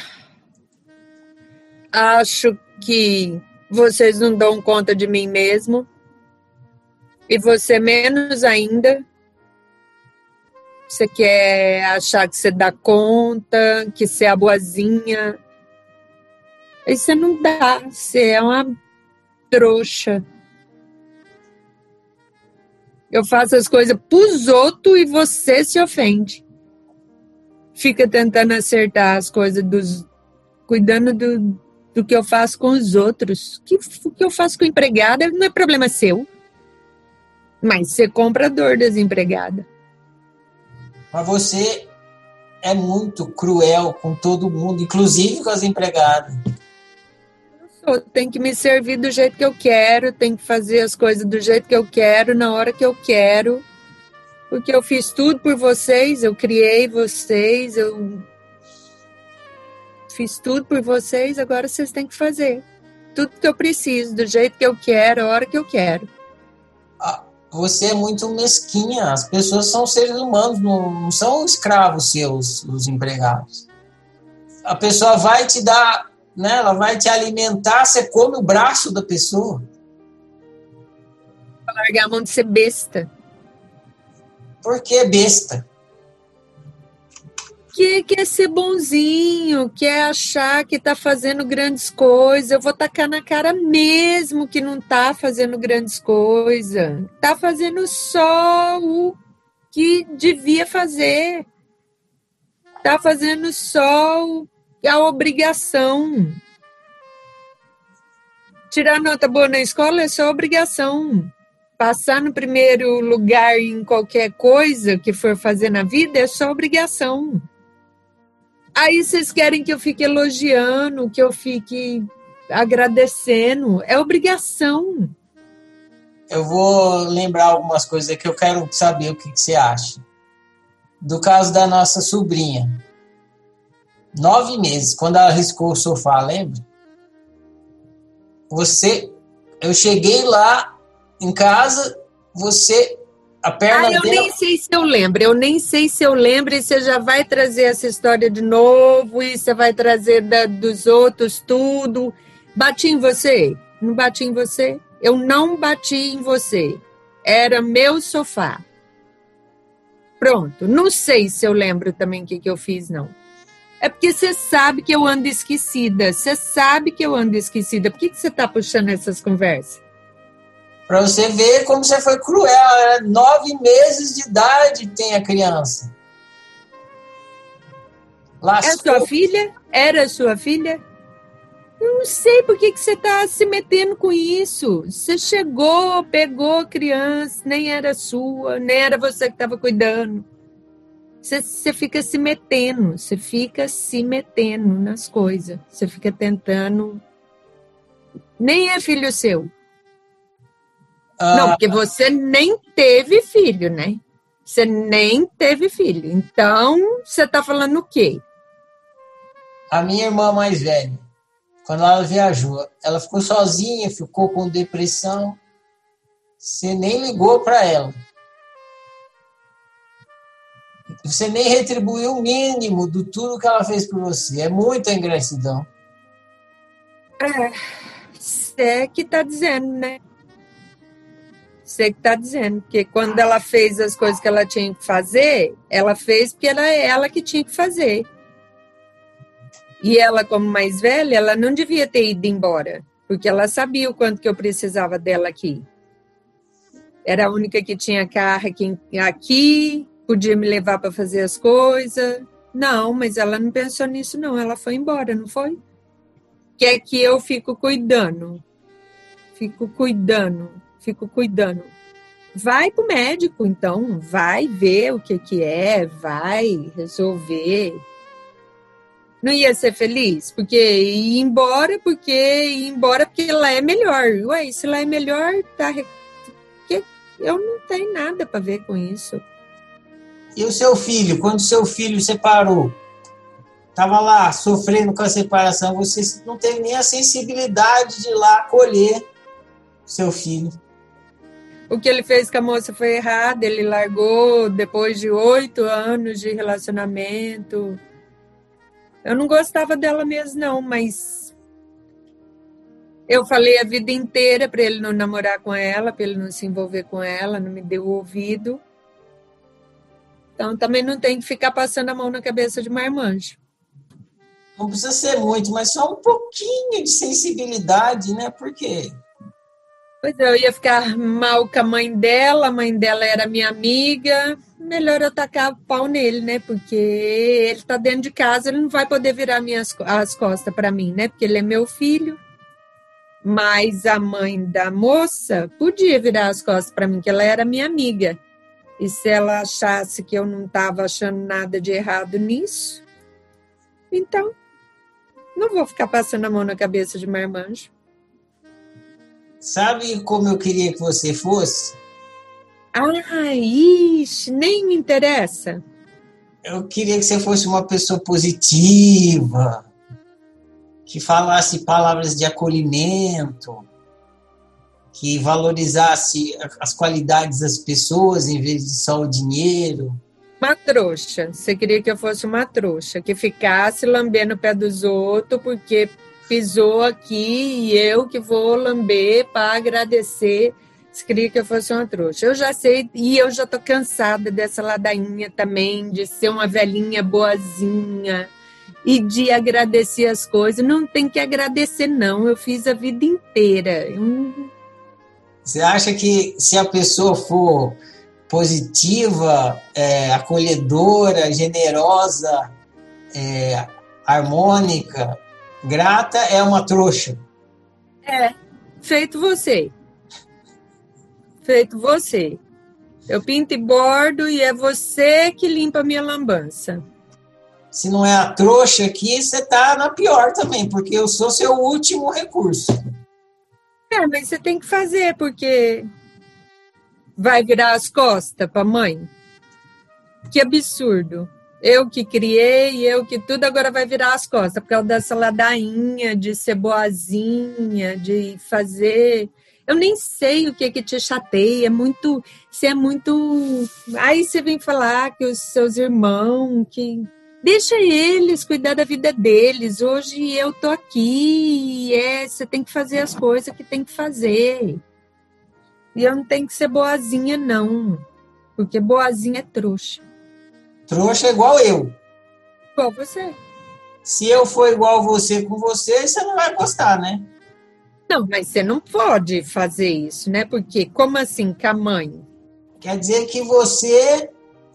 Acho que vocês não dão conta de mim mesmo e você menos ainda. Você quer achar que você dá conta, que você é a boazinha. Aí você não dá, você é uma trouxa. Eu faço as coisas pros outros e você se ofende. Fica tentando acertar as coisas dos. cuidando do, do que eu faço com os outros. Que, o que eu faço com empregada não é problema seu. Mas você compra a dor desempregada. Mas você é muito cruel com todo mundo, inclusive com as empregadas. Eu tenho que me servir do jeito que eu quero, tenho que fazer as coisas do jeito que eu quero, na hora que eu quero. Porque eu fiz tudo por vocês, eu criei vocês, eu fiz tudo por vocês, agora vocês têm que fazer. Tudo que eu preciso, do jeito que eu quero, a hora que eu quero. Ah, você é muito mesquinha. As pessoas são seres humanos, não são escravos seus, os empregados. A pessoa vai te dar, né, ela vai te alimentar, você come o braço da pessoa. Largar a mão de ser besta. Por que besta? que quer ser bonzinho, quer achar que está fazendo grandes coisas. Eu vou tacar na cara mesmo que não está fazendo grandes coisas. Está fazendo só o que devia fazer. Está fazendo só a obrigação. Tirar nota boa na escola é só obrigação. Passar no primeiro lugar em qualquer coisa que for fazer na vida é só obrigação. Aí vocês querem que eu fique elogiando, que eu fique agradecendo. É obrigação. Eu vou lembrar algumas coisas que eu quero saber o que, que você acha. Do caso da nossa sobrinha. Nove meses, quando ela riscou o sofá, lembra? Você. Eu cheguei lá em casa, você a perna ah, eu dela... nem sei se eu lembro, eu nem sei se eu lembro e você já vai trazer essa história de novo e você vai trazer da, dos outros tudo. Bati em você? Não bati em você? Eu não bati em você. Era meu sofá. Pronto. Não sei se eu lembro também o que, que eu fiz, não. É porque você sabe que eu ando esquecida. Você sabe que eu ando esquecida. Por que, que você está puxando essas conversas? Para você ver como você foi cruel. Era nove meses de idade tem a criança. Lascou. É sua filha? Era sua filha? Eu não sei por que, que você está se metendo com isso. Você chegou, pegou a criança, nem era sua, nem era você que estava cuidando. Você, fica se metendo, você fica se metendo nas coisas. Você fica tentando. Nem é filho seu. Não, porque você nem teve filho, né? Você nem teve filho. Então, você está falando o quê? A minha irmã mais velha, quando ela viajou, ela ficou sozinha, ficou com depressão. Você nem ligou para ela. Você nem retribuiu o mínimo do tudo que ela fez por você. É muita ingratidão. É, você que está dizendo, né? Você que está dizendo. Porque quando ela fez as coisas que ela tinha que fazer, ela fez porque era ela que tinha que fazer. E ela, como mais velha, ela não devia ter ido embora, porque ela sabia o quanto que eu precisava dela aqui. Era a única que tinha carro aqui, aqui podia me levar para fazer as coisas. Não, mas ela não pensou nisso, não. Ela foi embora, não foi? Quer que eu fico cuidando. Fico cuidando, fico cuidando. Vai pro médico, então. Vai ver o que que é, vai resolver. Não ia ser feliz? Porque ir embora, porque ir embora porque lá é melhor. Ué, se lá é melhor, tá... Eu não tenho nada para ver com isso. E o seu filho, quando seu filho separou, estava lá sofrendo com a separação, você não teve nem a sensibilidade de ir lá acolher seu filho. O que ele fez com a moça foi errado, ele largou depois de oito anos de relacionamento. Eu não gostava dela mesmo, não, mas eu falei a vida inteira para ele não namorar com ela, para ele não se envolver com ela, não me deu ouvido. Então também não tem que ficar passando a mão na cabeça de marmanjo. Não precisa ser muito, mas só um pouquinho de sensibilidade, né? Por quê? Pois é, eu ia ficar mal com a mãe dela, a mãe dela era minha amiga. Melhor eu tacar o pau nele, né? Porque ele tá dentro de casa, ele não vai poder virar minhas, as costas para mim, né? Porque ele é meu filho. Mas a mãe da moça podia virar as costas para mim, que ela era minha amiga. E se ela achasse que eu não estava achando nada de errado nisso, então não vou ficar passando a mão na cabeça de marmanjo. Sabe como eu queria que você fosse? Ah, ixi, nem me interessa. Eu queria que você fosse uma pessoa positiva, que falasse palavras de acolhimento, que valorizasse as qualidades das pessoas em vez de só o dinheiro. Uma trouxa. Você queria que eu fosse uma trouxa, que ficasse lambendo o pé dos outros porque pisou aqui e eu que vou lamber para agradecer. Você queria que eu fosse uma trouxa. Eu já sei, e eu já tô cansada dessa ladainha também, de ser uma velhinha boazinha e de agradecer as coisas. Não tem que agradecer, não. Eu fiz a vida inteira. Eu você acha que se a pessoa for positiva, é, acolhedora, generosa, é, harmônica, grata, é uma trouxa? É, feito você. Feito você. Eu pinto e bordo e é você que limpa a minha lambança. Se não é a trouxa aqui, você tá na pior também, porque eu sou seu último recurso. É, mas você tem que fazer, porque vai virar as costas para mãe. Que absurdo. Eu que criei, eu que tudo, agora vai virar as costas, por causa dessa ladainha, de ser boazinha, de fazer. Eu nem sei o que que te chateia, é muito. Você é muito. Aí você vem falar que os seus irmãos, que Deixa eles cuidar da vida deles. Hoje eu tô aqui, é, você tem que fazer as coisas que tem que fazer. E eu não tenho que ser boazinha, não. Porque boazinha é trouxa. Trouxa é igual eu. Igual você. Se eu for igual você com você, você não vai gostar, né? Não, mas você não pode fazer isso, né? Porque como assim com a mãe? Quer dizer que você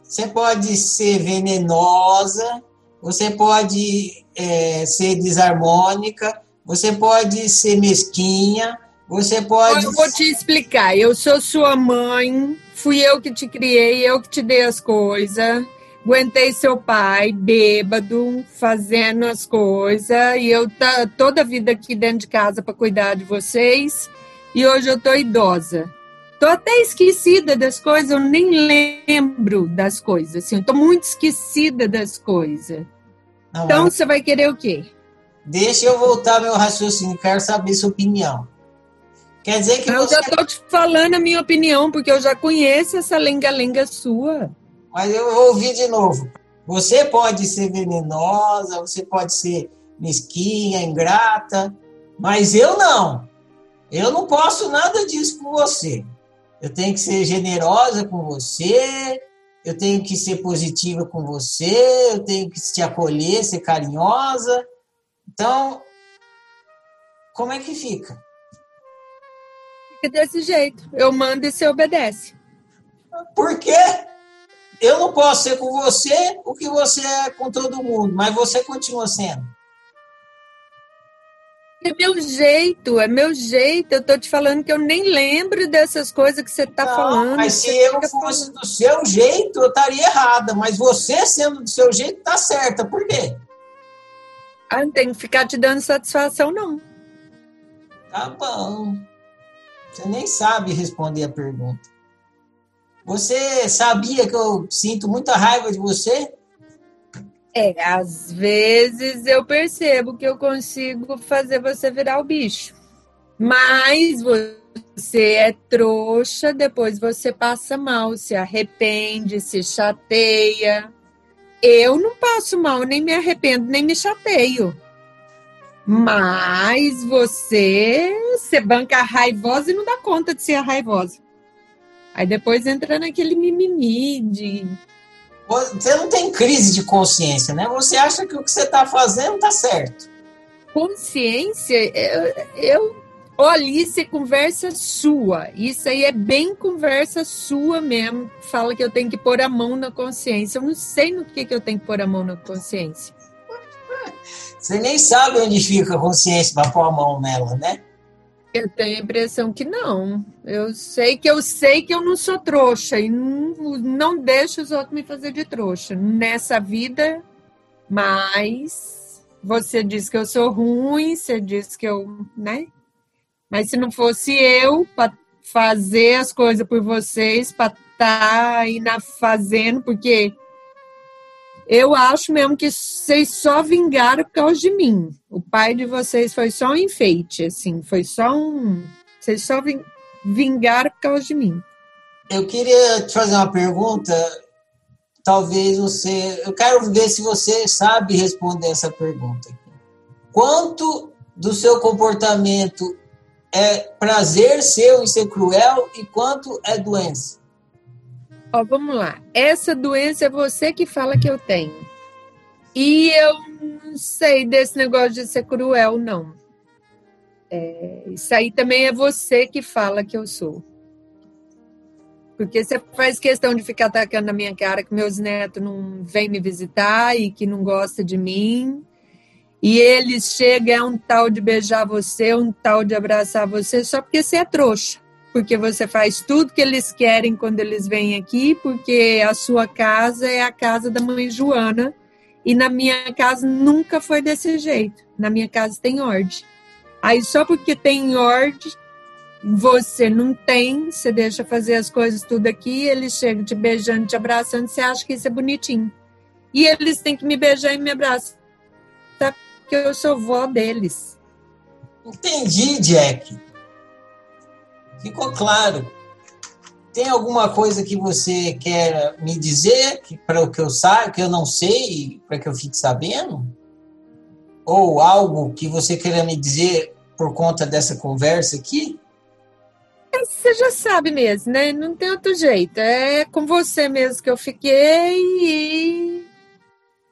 você pode ser venenosa, você pode é, ser desarmônica, você pode ser mesquinha, você pode. Eu vou te explicar. Eu sou sua mãe, fui eu que te criei, eu que te dei as coisas. Aguentei seu pai bêbado, fazendo as coisas, e eu tá toda a vida aqui dentro de casa para cuidar de vocês. E hoje eu tô idosa. Tô até esquecida das coisas, eu nem lembro das coisas. Assim, tô muito esquecida das coisas. Não, então você vai querer o quê? Deixa eu voltar meu raciocínio, quero saber sua opinião. Quer dizer que eu você... já estou te falando a minha opinião, porque eu já conheço essa lenga-lenga sua. Mas eu vou ouvir de novo. Você pode ser venenosa, você pode ser mesquinha, ingrata, mas eu não. Eu não posso nada disso com você. Eu tenho que ser generosa com você, eu tenho que ser positiva com você, eu tenho que te acolher, ser carinhosa. Então, como é que fica? Fica desse jeito. Eu mando e você obedece. Por quê? Eu não posso ser com você o que você é com todo mundo, mas você continua sendo. É meu jeito, é meu jeito. Eu tô te falando que eu nem lembro dessas coisas que você tá não, falando. Mas se eu fosse falando. do seu jeito, eu estaria errada. Mas você sendo do seu jeito, tá certa. Por quê? Ah, não tem que ficar te dando satisfação, não. Tá bom. Você nem sabe responder a pergunta. Você sabia que eu sinto muita raiva de você? É, às vezes eu percebo que eu consigo fazer você virar o bicho. Mas você é trouxa, depois você passa mal, se arrepende, se chateia. Eu não passo mal, nem me arrependo, nem me chateio. Mas você, você banca raivosa e não dá conta de ser raivosa. Aí depois entra naquele mimimi de você não tem crise de consciência, né? Você acha que o que você está fazendo está certo. Consciência, eu, eu olha, isso é conversa sua. Isso aí é bem conversa sua mesmo. Fala que eu tenho que pôr a mão na consciência. Eu não sei no que, que eu tenho que pôr a mão na consciência. Você nem sabe onde fica a consciência para pôr a mão nela, né? Eu tenho a impressão que não. Eu sei que eu sei que eu não sou trouxa e não, não deixo os outros me fazer de trouxa nessa vida, mas você diz que eu sou ruim, você diz que eu, né? Mas se não fosse eu para fazer as coisas por vocês, para estar tá aí na fazendo, porque eu acho mesmo que vocês só vingaram por causa de mim. O pai de vocês foi só um enfeite, assim, foi só um. Vocês só vingaram por causa de mim. Eu queria te fazer uma pergunta. Talvez você. Eu quero ver se você sabe responder essa pergunta. Quanto do seu comportamento é prazer seu em ser cruel e quanto é doença? Ó, vamos lá. Essa doença é você que fala que eu tenho. E eu não sei desse negócio de ser cruel, não. É, isso aí também é você que fala que eu sou. Porque você faz questão de ficar atacando na minha cara que meus netos não vêm me visitar e que não gosta de mim. E eles chegam é um tal de beijar você, um tal de abraçar você, só porque você é trouxa porque você faz tudo que eles querem quando eles vêm aqui, porque a sua casa é a casa da mãe Joana. E na minha casa nunca foi desse jeito. Na minha casa tem ordem. Aí só porque tem ordem, você não tem, você deixa fazer as coisas tudo aqui, eles chegam te beijando, te abraçando, você acha que isso é bonitinho. E eles têm que me beijar e me abraçar, porque eu sou vó deles. Entendi, Jack. Ficou claro. Tem alguma coisa que você quer me dizer para o que eu saiba, que eu não sei, para que eu fique sabendo? Ou algo que você queira me dizer por conta dessa conversa aqui? É, você já sabe mesmo, né? Não tem outro jeito. É com você mesmo que eu fiquei e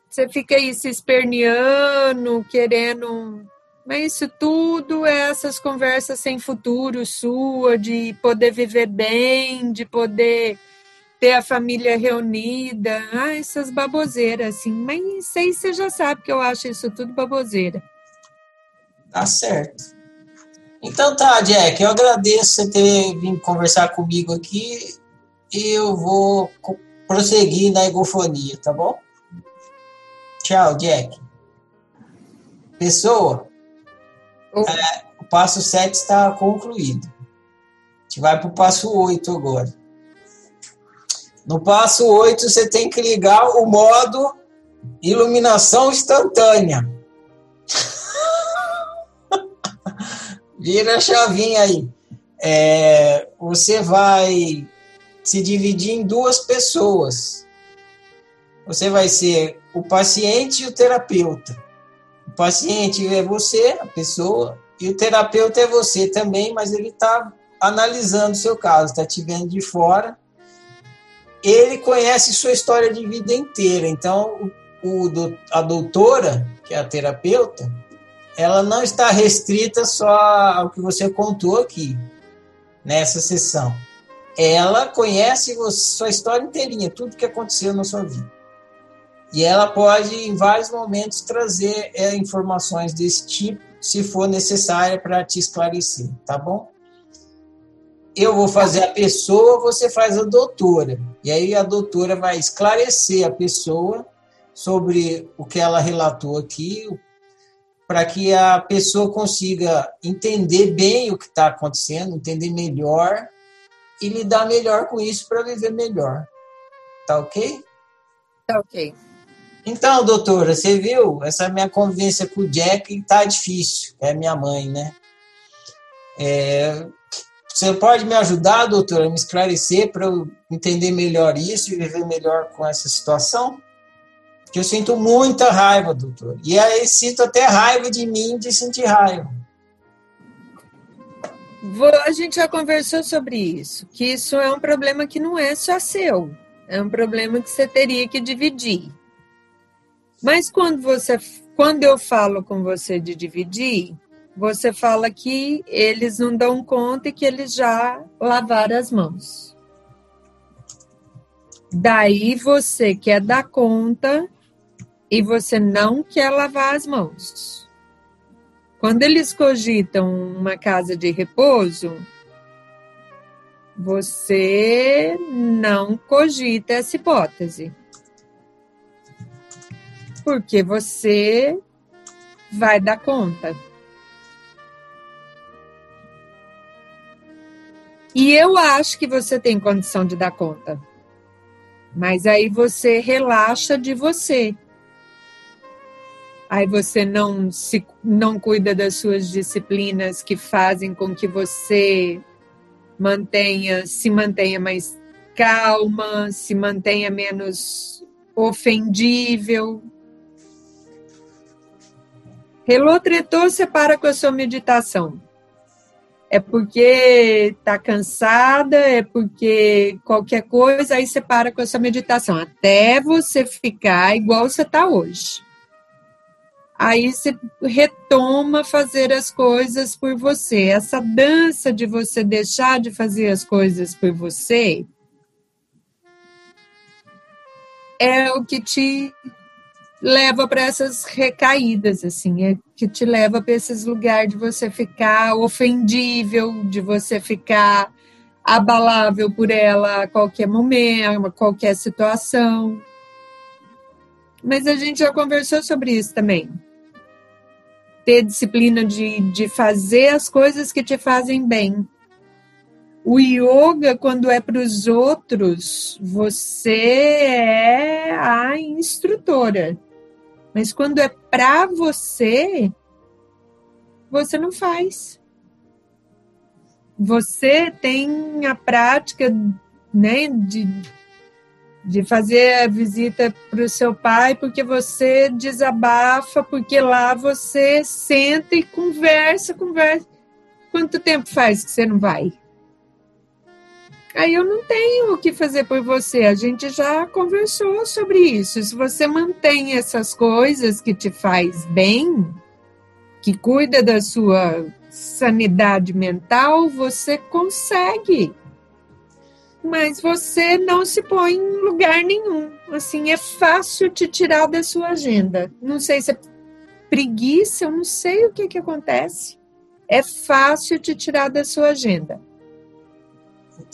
você fica aí se esperneando, querendo mas isso tudo é essas conversas sem futuro sua, de poder viver bem, de poder ter a família reunida. Ah, essas baboseiras, assim. Mas isso aí você já sabe que eu acho isso tudo baboseira. Tá certo. Então tá, Jack, eu agradeço você ter vindo conversar comigo aqui e eu vou prosseguir na egofonia, tá bom? Tchau, Jack. Pessoa, é, o passo 7 está concluído. A gente vai para o passo 8 agora. No passo 8, você tem que ligar o modo iluminação instantânea. Vira a chavinha aí. é, você vai se dividir em duas pessoas. Você vai ser o paciente e o terapeuta. O paciente é você, a pessoa, e o terapeuta é você também, mas ele está analisando o seu caso, está te vendo de fora. Ele conhece sua história de vida inteira. Então, o, a doutora, que é a terapeuta, ela não está restrita só ao que você contou aqui, nessa sessão. Ela conhece você, sua história inteirinha, tudo que aconteceu na sua vida. E ela pode, em vários momentos, trazer é, informações desse tipo, se for necessária, para te esclarecer, tá bom? Eu vou fazer a pessoa, você faz a doutora. E aí a doutora vai esclarecer a pessoa sobre o que ela relatou aqui, para que a pessoa consiga entender bem o que está acontecendo, entender melhor e lidar melhor com isso para viver melhor. Tá ok? Tá ok. Então, doutora, você viu? Essa minha convivência com o Jack tá difícil. É minha mãe, né? É, você pode me ajudar, doutora, me esclarecer para eu entender melhor isso e viver melhor com essa situação? que eu sinto muita raiva, doutor. E aí sinto até raiva de mim de sentir raiva. A gente já conversou sobre isso, que isso é um problema que não é só seu, é um problema que você teria que dividir. Mas quando você, quando eu falo com você de dividir, você fala que eles não dão conta e que eles já lavaram as mãos. Daí você quer dar conta e você não quer lavar as mãos. Quando eles cogitam uma casa de repouso, você não cogita essa hipótese. Porque você vai dar conta. E eu acho que você tem condição de dar conta. Mas aí você relaxa de você aí você não se não cuida das suas disciplinas que fazem com que você mantenha se mantenha mais calma, se mantenha menos ofendível. Relotretou, você para com a sua meditação. É porque está cansada, é porque qualquer coisa, aí você para com a sua meditação, até você ficar igual você está hoje aí você retoma fazer as coisas por você. Essa dança de você deixar de fazer as coisas por você é o que te leva para essas recaídas, assim, é que te leva para esses lugares de você ficar ofendível, de você ficar abalável por ela a qualquer momento, a qualquer situação. Mas a gente já conversou sobre isso também ter disciplina de, de fazer as coisas que te fazem bem. O yoga, quando é para os outros, você é a instrutora. Mas quando é para você, você não faz. Você tem a prática né, de de fazer a visita para o seu pai, porque você desabafa, porque lá você senta e conversa, conversa. Quanto tempo faz que você não vai? Aí eu não tenho o que fazer por você. A gente já conversou sobre isso. Se você mantém essas coisas que te faz bem, que cuida da sua sanidade mental, você consegue mas você não se põe em lugar nenhum. Assim, é fácil te tirar da sua agenda. Não sei se é preguiça, eu não sei o que, que acontece. É fácil te tirar da sua agenda.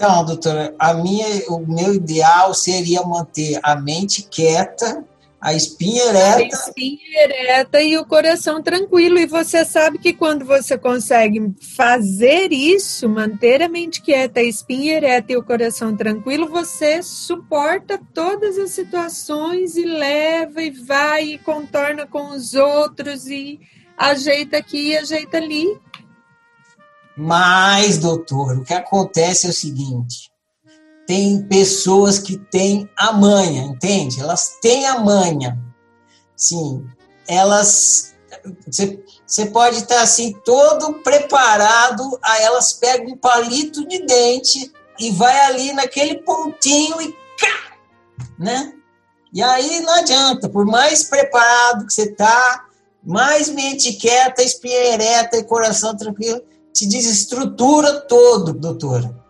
Então, doutora, a minha, o meu ideal seria manter a mente quieta a espinha ereta. A espinha ereta e o coração tranquilo. E você sabe que quando você consegue fazer isso, manter a mente quieta, a espinha ereta e o coração tranquilo, você suporta todas as situações e leva e vai e contorna com os outros e ajeita aqui e ajeita ali. Mas, doutor, o que acontece é o seguinte: tem pessoas que têm a manha, entende? Elas têm a manha. Sim, elas. Você, pode estar assim, todo preparado, aí elas pegam um palito de dente e vai ali naquele pontinho e cá, né? E aí não adianta, por mais preparado que você tá, mais mente quieta, espinha ereta e coração tranquilo, te desestrutura todo, doutora.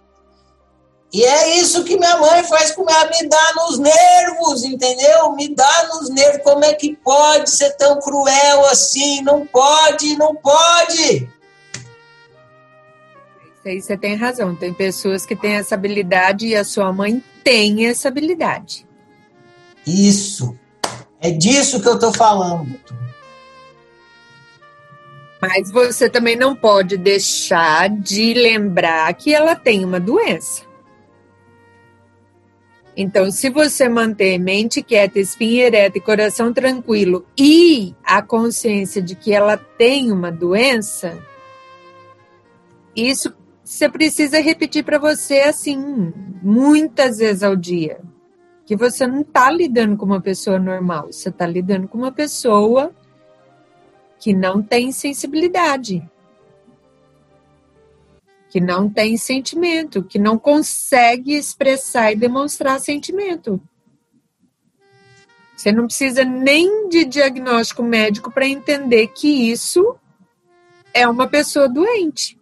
E é isso que minha mãe faz comigo, me dá nos nervos, entendeu? Me dá nos nervos. Como é que pode ser tão cruel assim? Não pode, não pode. Isso aí você tem razão. Tem pessoas que têm essa habilidade e a sua mãe tem essa habilidade. Isso. É disso que eu estou falando. Mas você também não pode deixar de lembrar que ela tem uma doença. Então, se você manter mente quieta, espinha ereta e coração tranquilo e a consciência de que ela tem uma doença, isso você precisa repetir para você assim, muitas vezes ao dia. Que você não está lidando com uma pessoa normal, você está lidando com uma pessoa que não tem sensibilidade que não tem sentimento, que não consegue expressar e demonstrar sentimento. Você não precisa nem de diagnóstico médico para entender que isso é uma pessoa doente.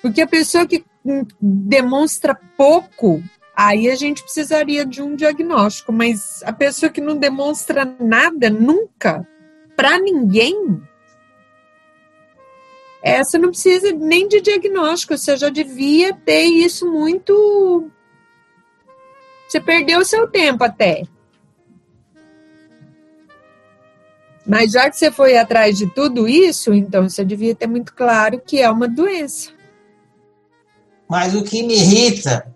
Porque a pessoa que demonstra pouco, aí a gente precisaria de um diagnóstico, mas a pessoa que não demonstra nada nunca para ninguém, essa não precisa nem de diagnóstico, você já devia ter isso muito. Você perdeu o seu tempo até. Mas já que você foi atrás de tudo isso, então você devia ter muito claro que é uma doença. Mas o que me irrita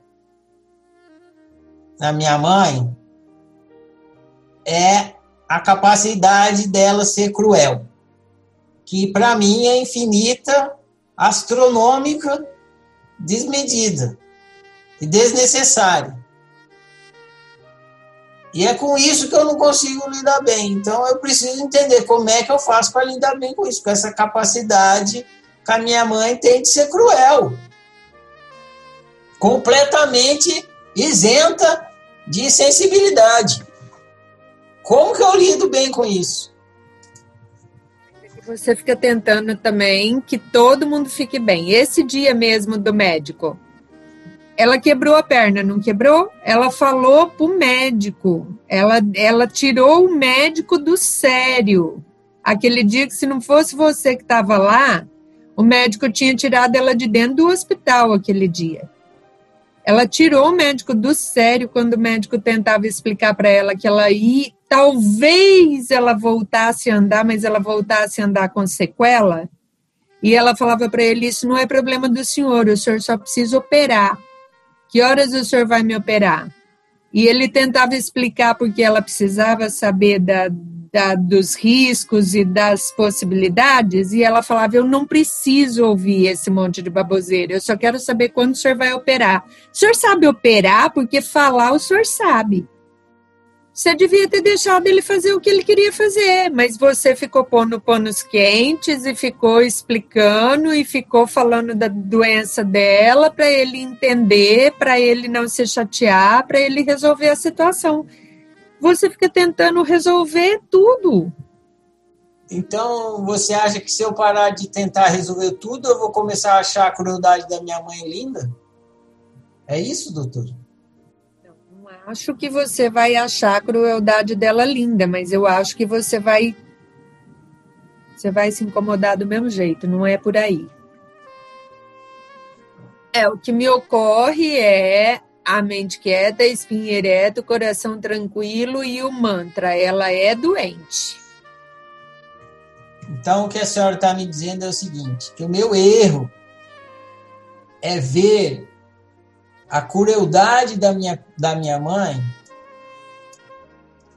na minha mãe é a capacidade dela ser cruel que para mim é infinita, astronômica, desmedida e desnecessária. E é com isso que eu não consigo lidar bem. Então eu preciso entender como é que eu faço para lidar bem com isso, com essa capacidade que a minha mãe tem de ser cruel. Completamente isenta de sensibilidade. Como que eu lido bem com isso? Você fica tentando também que todo mundo fique bem. Esse dia mesmo do médico, ela quebrou a perna, não quebrou? Ela falou pro médico. Ela, ela tirou o médico do sério. Aquele dia que se não fosse você que estava lá, o médico tinha tirado ela de dentro do hospital aquele dia. Ela tirou o médico do sério quando o médico tentava explicar para ela que ela ia, talvez ela voltasse a andar, mas ela voltasse a andar com sequela. E ela falava para ele: Isso não é problema do senhor, o senhor só precisa operar. Que horas o senhor vai me operar? E ele tentava explicar porque ela precisava saber da, da, dos riscos e das possibilidades, e ela falava: Eu não preciso ouvir esse monte de baboseira, eu só quero saber quando o senhor vai operar. O senhor sabe operar porque falar o senhor sabe. Você devia ter deixado ele fazer o que ele queria fazer, mas você ficou pondo panos quentes e ficou explicando e ficou falando da doença dela para ele entender, para ele não se chatear, para ele resolver a situação. Você fica tentando resolver tudo. Então, você acha que se eu parar de tentar resolver tudo, eu vou começar a achar a crueldade da minha mãe linda? É isso, doutor? Acho que você vai achar a crueldade dela linda, mas eu acho que você vai você vai se incomodar do mesmo jeito, não é por aí. É, o que me ocorre é a mente quieta, espinha ereta, o coração tranquilo e o mantra, ela é doente. Então, o que a senhora está me dizendo é o seguinte, que o meu erro é ver a crueldade da minha, da minha mãe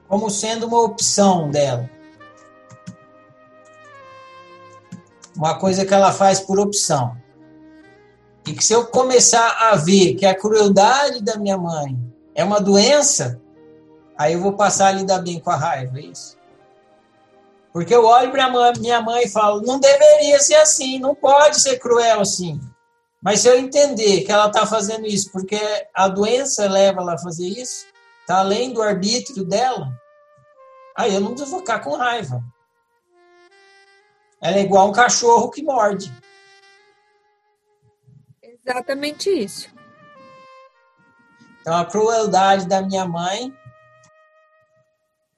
como sendo uma opção dela. Uma coisa que ela faz por opção. e que se eu começar a ver que a crueldade da minha mãe é uma doença, aí eu vou passar a lidar bem com a raiva, é isso. Porque eu olho para minha mãe e falo, não deveria ser assim, não pode ser cruel assim. Mas se eu entender que ela está fazendo isso porque a doença leva ela a fazer isso, está além do arbítrio dela, aí eu não vou ficar com raiva. Ela é igual um cachorro que morde. Exatamente isso. Então a crueldade da minha mãe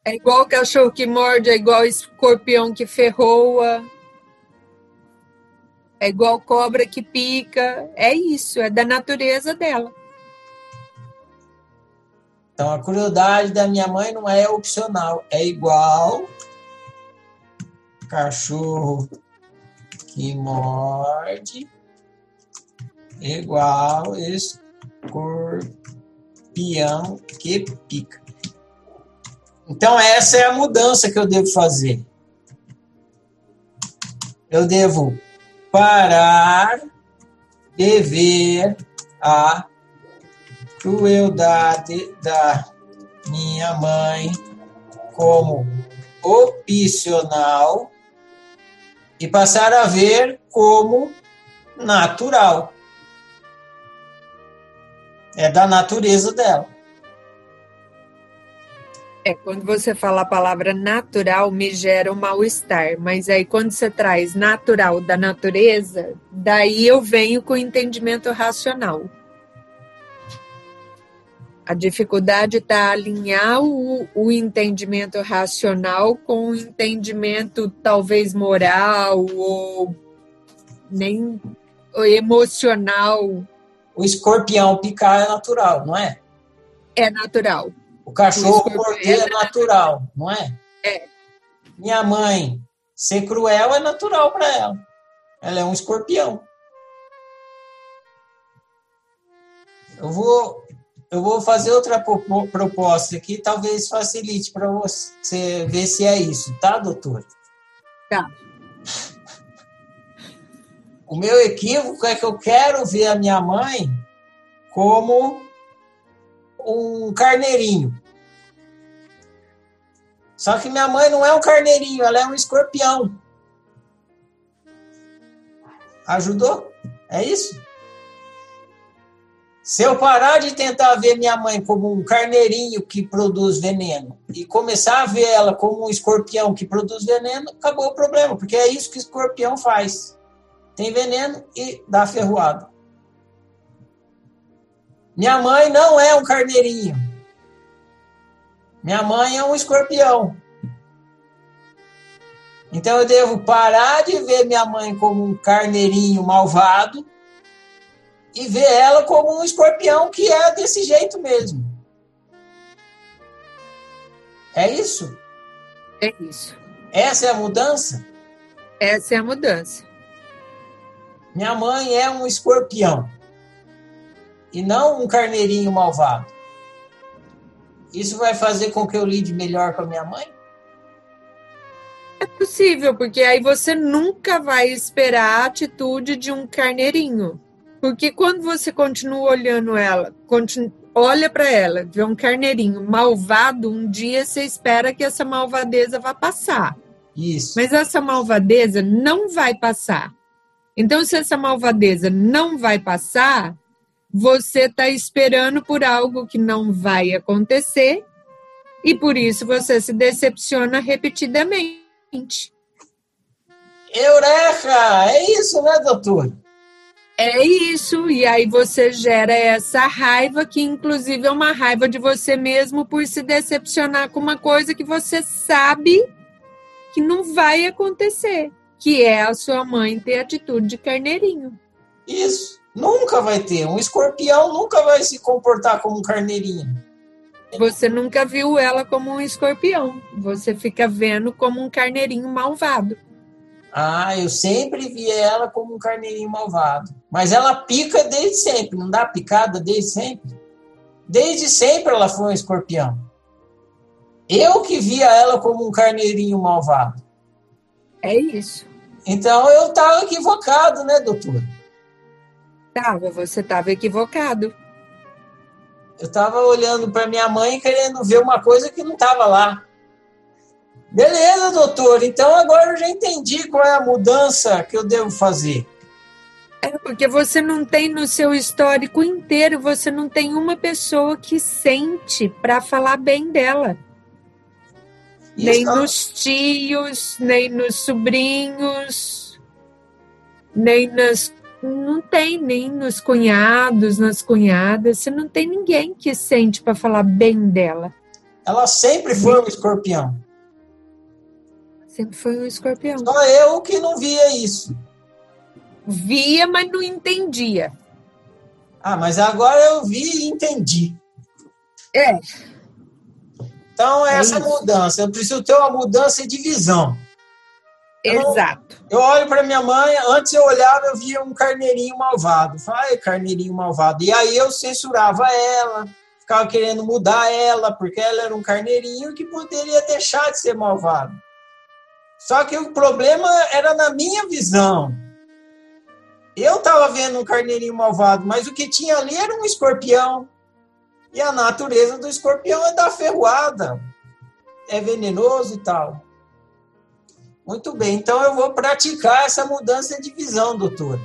é igual cachorro que morde, é igual escorpião que ferroa. É igual cobra que pica. É isso, é da natureza dela. Então a crueldade da minha mãe não é opcional, é igual cachorro que morde, igual escorpião que pica. Então, essa é a mudança que eu devo fazer. Eu devo parar de ver a crueldade da minha mãe como opcional e passar a ver como natural. É da natureza dela. É, quando você fala a palavra natural, me gera um mal-estar. Mas aí, quando você traz natural da natureza, daí eu venho com o entendimento racional. A dificuldade está alinhar o, o entendimento racional com o entendimento, talvez, moral ou nem ou emocional. O escorpião picar é natural, não é? É natural. O cachorro morder é natural, não é? É. Minha mãe ser cruel é natural para ela. Ela é um escorpião. Eu vou, eu vou fazer outra proposta aqui, talvez facilite para você ver se é isso, tá, doutor? Tá. O meu equívoco é que eu quero ver a minha mãe como um carneirinho. Só que minha mãe não é um carneirinho, ela é um escorpião. Ajudou? É isso? Se eu parar de tentar ver minha mãe como um carneirinho que produz veneno e começar a ver ela como um escorpião que produz veneno, acabou o problema, porque é isso que o escorpião faz. Tem veneno e dá ferroada. Minha mãe não é um carneirinho. Minha mãe é um escorpião. Então eu devo parar de ver minha mãe como um carneirinho malvado e ver ela como um escorpião que é desse jeito mesmo. É isso? É isso. Essa é a mudança? Essa é a mudança. Minha mãe é um escorpião e não um carneirinho malvado. Isso vai fazer com que eu lide melhor com a minha mãe? É possível, porque aí você nunca vai esperar a atitude de um carneirinho. Porque quando você continua olhando ela, continua, olha para ela, vê um carneirinho malvado, um dia você espera que essa malvadeza vá passar. Isso. Mas essa malvadeza não vai passar. Então, se essa malvadeza não vai passar, você está esperando por algo que não vai acontecer e por isso você se decepciona repetidamente. Eureka! É isso, né, doutor? É isso, e aí você gera essa raiva, que inclusive é uma raiva de você mesmo por se decepcionar com uma coisa que você sabe que não vai acontecer, que é a sua mãe ter atitude de carneirinho. Isso. Nunca vai ter. Um escorpião nunca vai se comportar como um carneirinho. Você nunca viu ela como um escorpião. Você fica vendo como um carneirinho malvado. Ah, eu sempre vi ela como um carneirinho malvado. Mas ela pica desde sempre, não dá picada desde sempre? Desde sempre ela foi um escorpião. Eu que via ela como um carneirinho malvado. É isso. Então eu estava equivocado, né, doutor? Tava, você estava equivocado. Eu estava olhando para minha mãe querendo ver uma coisa que não estava lá. Beleza, doutor. Então agora eu já entendi qual é a mudança que eu devo fazer. É porque você não tem no seu histórico inteiro, você não tem uma pessoa que sente para falar bem dela. Isso nem nos tios, nem nos sobrinhos, nem nas. Não tem, nem nos cunhados, nas cunhadas. Você não tem ninguém que sente para falar bem dela. Ela sempre foi um escorpião. Sempre foi um escorpião. Só eu que não via isso. Via, mas não entendia. Ah, mas agora eu vi e entendi. É. Então, é essa mudança. Eu preciso ter uma mudança de visão. Exato. Eu, eu olho para minha mãe, antes eu olhava, eu via um carneirinho malvado. Falei, carneirinho malvado. E aí eu censurava ela, ficava querendo mudar ela, porque ela era um carneirinho que poderia deixar de ser malvado. Só que o problema era na minha visão. Eu estava vendo um carneirinho malvado, mas o que tinha ali era um escorpião. E a natureza do escorpião é da ferroada. É venenoso e tal. Muito bem, então eu vou praticar essa mudança de visão, doutor.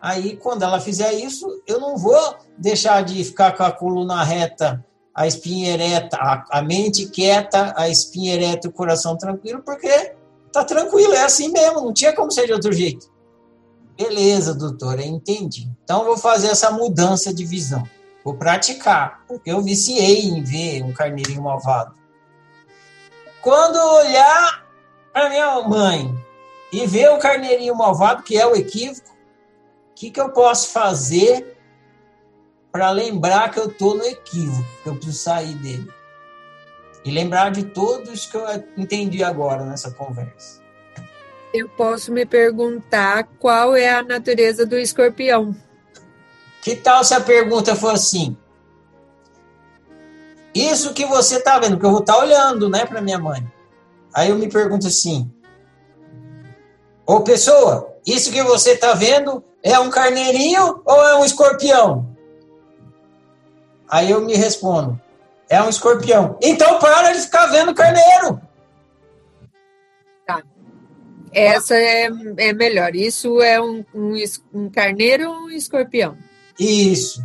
Aí, quando ela fizer isso, eu não vou deixar de ficar com a coluna reta, a espinha ereta, a, a mente quieta, a espinha ereta e o coração tranquilo, porque tá tranquilo, é assim mesmo, não tinha como ser de outro jeito. Beleza, doutora, entendi. Então, vou fazer essa mudança de visão. Vou praticar, porque eu viciei em ver um carneirinho malvado. Quando olhar para minha mãe e ver o carneirinho malvado, que é o equívoco, o que, que eu posso fazer para lembrar que eu estou no equívoco, que eu preciso sair dele? E lembrar de todos que eu entendi agora nessa conversa. Eu posso me perguntar qual é a natureza do escorpião. Que tal se a pergunta for assim? Isso que você está vendo, que eu vou estar tá olhando, né, para minha mãe. Aí eu me pergunto assim: Ô pessoa, isso que você está vendo é um carneirinho ou é um escorpião? Aí eu me respondo: é um escorpião. Então para de ficar vendo carneiro. Tá. Essa é, é melhor. Isso é um, um, um carneiro ou um escorpião? Isso.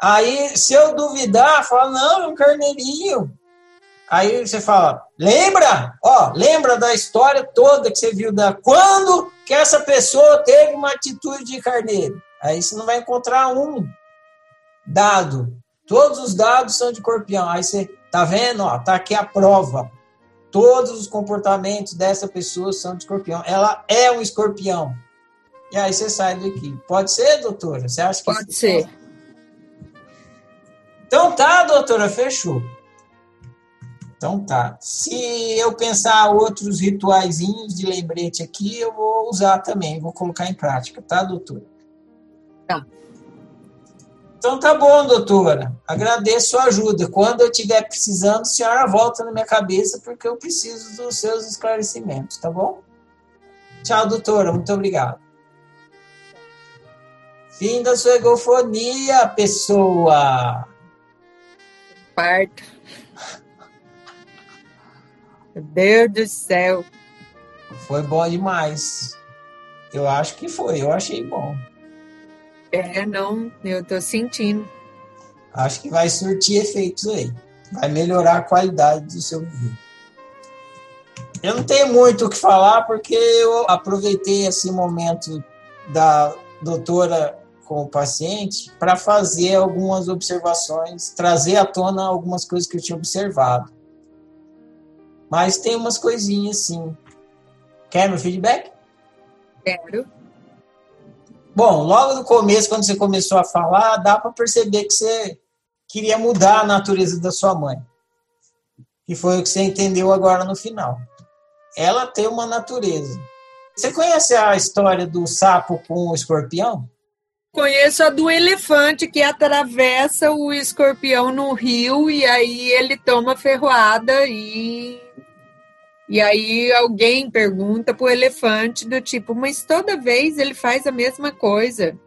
Aí, se eu duvidar, fala, não, é um carneirinho. Aí você fala, lembra? Ó, lembra da história toda que você viu da quando que essa pessoa teve uma atitude de carneiro. Aí você não vai encontrar um dado. Todos os dados são de corpião. Aí você tá vendo? Ó, tá aqui a prova. Todos os comportamentos dessa pessoa são de escorpião. Ela é um escorpião. E aí você sai daqui. Pode ser, doutora? Você acha que Pode ser. Então tá, doutora, fechou. Então tá. Se eu pensar outros rituaizinhos de lembrete aqui, eu vou usar também, vou colocar em prática, tá, doutora? Tá. Então tá bom, doutora. Agradeço sua ajuda. Quando eu estiver precisando, a senhora volta na minha cabeça, porque eu preciso dos seus esclarecimentos, tá bom? Tchau, doutora. Muito obrigado. Fim da sua egofonia, pessoa. Parto. Meu Deus do céu. Foi bom demais. Eu acho que foi, eu achei bom. É, não, eu tô sentindo. Acho que vai surtir efeitos aí. Vai melhorar a qualidade do seu vídeo. Eu não tenho muito o que falar porque eu aproveitei esse momento da doutora com o paciente para fazer algumas observações, trazer à tona algumas coisas que eu tinha observado. Mas tem umas coisinhas sim. Quer meu feedback? Quero. Bom, logo no começo, quando você começou a falar, dá para perceber que você queria mudar a natureza da sua mãe. Que foi o que você entendeu agora no final. Ela tem uma natureza. Você conhece a história do sapo com o escorpião? Conheço a do elefante que atravessa o escorpião no rio e aí ele toma ferroada e e aí alguém pergunta pro elefante do tipo, mas toda vez ele faz a mesma coisa.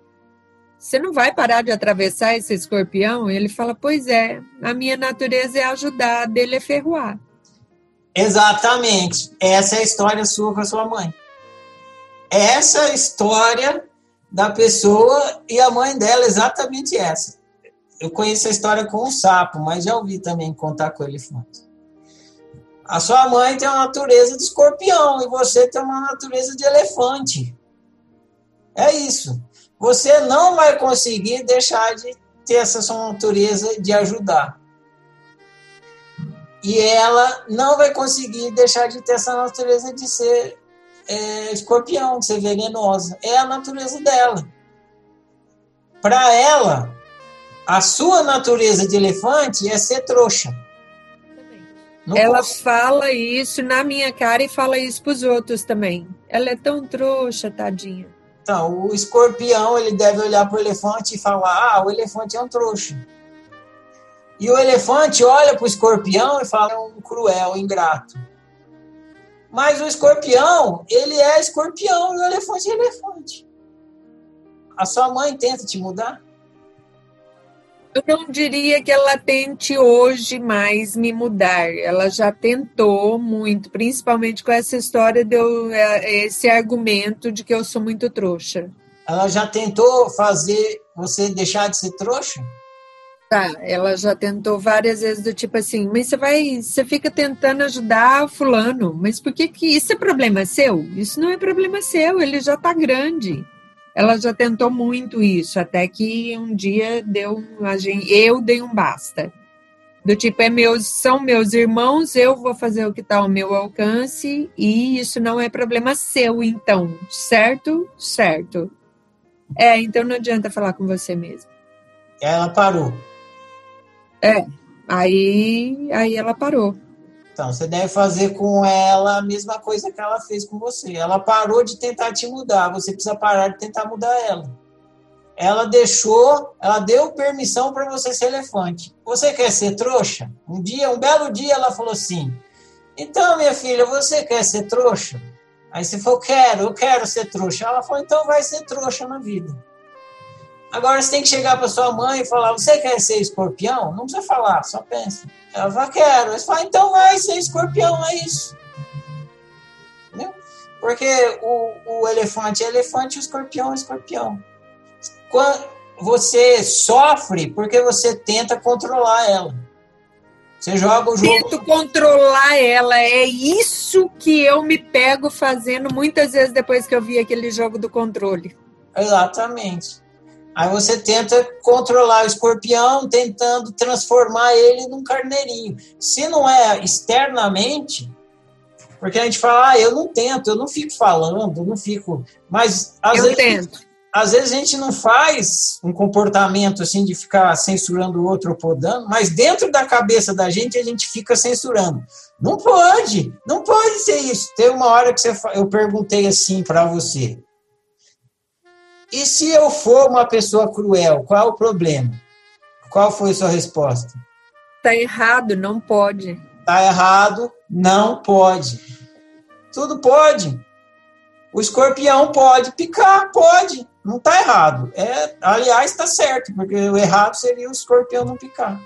você não vai parar de atravessar esse escorpião? Ele fala: Pois é, a minha natureza é ajudar, a dele é ferroar. Exatamente. Essa é a história sua com a sua mãe. Essa é a história da pessoa e a mãe dela exatamente essa. Eu conheço a história com o sapo, mas já ouvi também contar com o elefante. A sua mãe tem uma natureza de escorpião e você tem uma natureza de elefante. É isso. Você não vai conseguir deixar de ter essa sua natureza de ajudar. E ela não vai conseguir deixar de ter essa natureza de ser é, escorpião, de ser venenosa. É a natureza dela. Para ela, a sua natureza de elefante é ser trouxa. Não ela posso. fala isso na minha cara e fala isso para os outros também. Ela é tão trouxa, tadinha. Então, o escorpião ele deve olhar para o elefante e falar: ah, o elefante é um trouxa. E o elefante olha para o escorpião e fala: é um cruel, ingrato. Mas o escorpião, ele é escorpião e o elefante é elefante. A sua mãe tenta te mudar? Eu não diria que ela tente hoje mais me mudar. Ela já tentou muito, principalmente com essa história de eu, é, esse argumento de que eu sou muito trouxa. Ela já tentou fazer você deixar de ser trouxa? Tá, ela já tentou várias vezes do tipo assim, mas você vai, você fica tentando ajudar fulano, mas por que que isso é problema seu? Isso não é problema seu, ele já tá grande. Ela já tentou muito isso, até que um dia deu, eu dei um basta. Do tipo, é meus, são meus irmãos, eu vou fazer o que está ao meu alcance e isso não é problema seu, então, certo? Certo. É, então não adianta falar com você mesmo. Ela parou. É, aí, aí ela parou. Então, você deve fazer com ela a mesma coisa que ela fez com você. Ela parou de tentar te mudar, você precisa parar de tentar mudar ela. Ela deixou, ela deu permissão para você ser elefante. Você quer ser trouxa? Um dia, um belo dia, ela falou assim: Então, minha filha, você quer ser trouxa? Aí você falou: Quero, eu quero ser trouxa. Ela falou: Então vai ser trouxa na vida. Agora você tem que chegar para sua mãe e falar: Você quer ser escorpião? Não precisa falar, só pensa. Ela fala: Quero. Você fala: Então vai ser escorpião, é isso. Entendeu? Porque o, o elefante é elefante e o escorpião é escorpião. Quando você sofre porque você tenta controlar ela. Você joga o jogo. Tento controlar ela. É isso que eu me pego fazendo muitas vezes depois que eu vi aquele jogo do controle. Exatamente. Aí você tenta controlar o escorpião, tentando transformar ele num carneirinho. Se não é externamente, porque a gente fala, ah, eu não tento, eu não fico falando, não fico. Mas às eu vezes. Tento. Às vezes a gente não faz um comportamento assim de ficar censurando o outro ou podando, mas dentro da cabeça da gente a gente fica censurando. Não pode, não pode ser isso. Tem uma hora que você, eu perguntei assim para você: e se eu for uma pessoa cruel, qual é o problema? Qual foi a sua resposta? Tá errado, não pode. Tá errado, não pode. Tudo pode. O escorpião pode picar, pode. Não tá errado. É, aliás, está certo, porque o errado seria o escorpião não picar.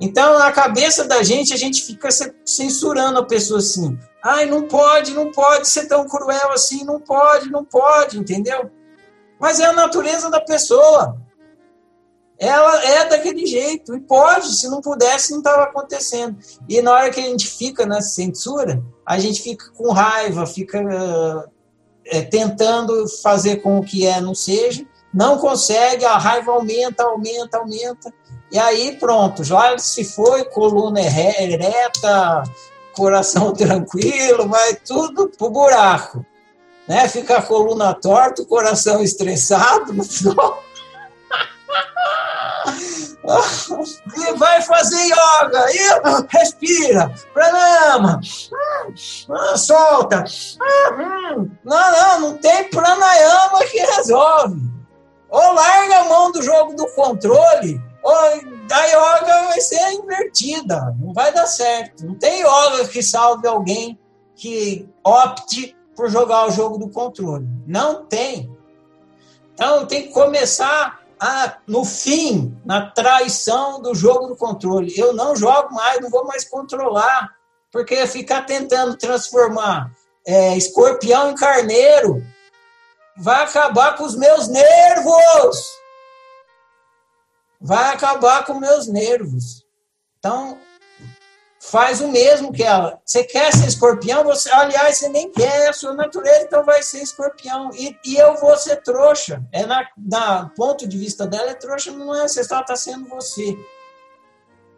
Então, na cabeça da gente, a gente fica censurando a pessoa assim. Ai, não pode, não pode ser tão cruel assim, não pode, não pode, entendeu? Mas é a natureza da pessoa. Ela é daquele jeito. E pode, se não pudesse, não estava acontecendo. E na hora que a gente fica na censura, a gente fica com raiva, fica é, tentando fazer com que é não seja, não consegue, a raiva aumenta, aumenta, aumenta. E aí pronto, já se foi, coluna ereta, coração tranquilo, vai tudo pro buraco né? Fica a coluna torta, o coração estressado e vai fazer yoga, e respira, pranama, ah, solta. Não, não, não tem pranayama que resolve. Ou larga a mão do jogo do controle, ou a yoga vai ser invertida, não vai dar certo. Não tem yoga que salve alguém que opte por jogar o jogo do controle. Não tem. Então tem que começar a, no fim, na traição do jogo do controle. Eu não jogo mais, não vou mais controlar, porque ficar tentando transformar é, escorpião em carneiro vai acabar com os meus nervos. Vai acabar com meus nervos. Então, faz o mesmo que ela. Você quer ser escorpião? Você, aliás, você nem quer, a sua natureza, então vai ser escorpião. E, e eu vou ser trouxa. É na, na ponto de vista dela, é trouxa, não é, você está tá sendo você.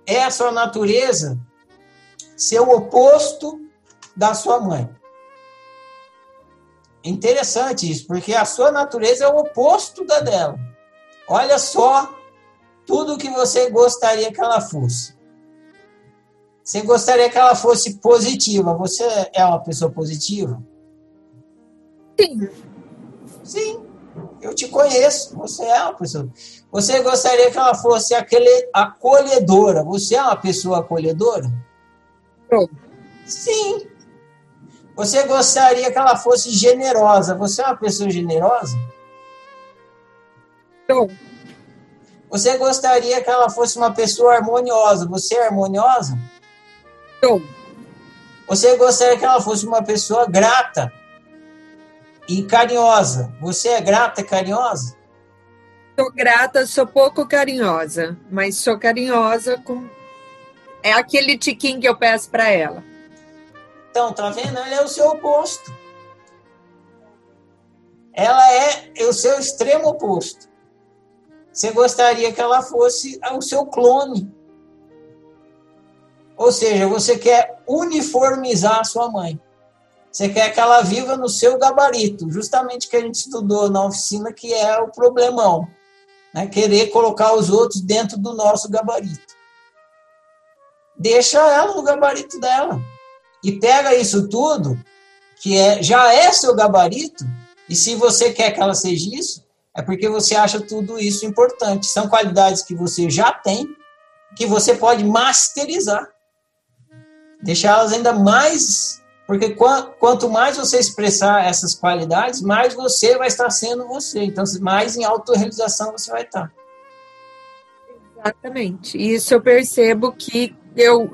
É a sua natureza ser o oposto da sua mãe. Interessante isso, porque a sua natureza é o oposto da dela. Olha só tudo que você gostaria que ela fosse. Você gostaria que ela fosse positiva. Você é uma pessoa positiva? Sim. Sim. Eu te conheço. Você é uma pessoa. Você gostaria que ela fosse aquele acolhedora. Você é uma pessoa acolhedora? Sim. Sim. Você gostaria que ela fosse generosa. Você é uma pessoa generosa? Sim. Você gostaria que ela fosse uma pessoa harmoniosa. Você é harmoniosa? Sou. Você gostaria que ela fosse uma pessoa grata e carinhosa. Você é grata e carinhosa? Sou grata, sou pouco carinhosa, mas sou carinhosa com. É aquele tiquinho que eu peço para ela. Então, tá vendo? Ela é o seu oposto. Ela é o seu extremo oposto. Você gostaria que ela fosse o seu clone. Ou seja, você quer uniformizar a sua mãe. Você quer que ela viva no seu gabarito, justamente que a gente estudou na oficina, que é o problemão. Né? Querer colocar os outros dentro do nosso gabarito. Deixa ela no gabarito dela. E pega isso tudo, que é, já é seu gabarito, e se você quer que ela seja isso, é porque você acha tudo isso importante. São qualidades que você já tem, que você pode masterizar deixá-las ainda mais. Porque quanto mais você expressar essas qualidades, mais você vai estar sendo você. Então, mais em autorrealização você vai estar. Exatamente. Isso eu percebo que eu,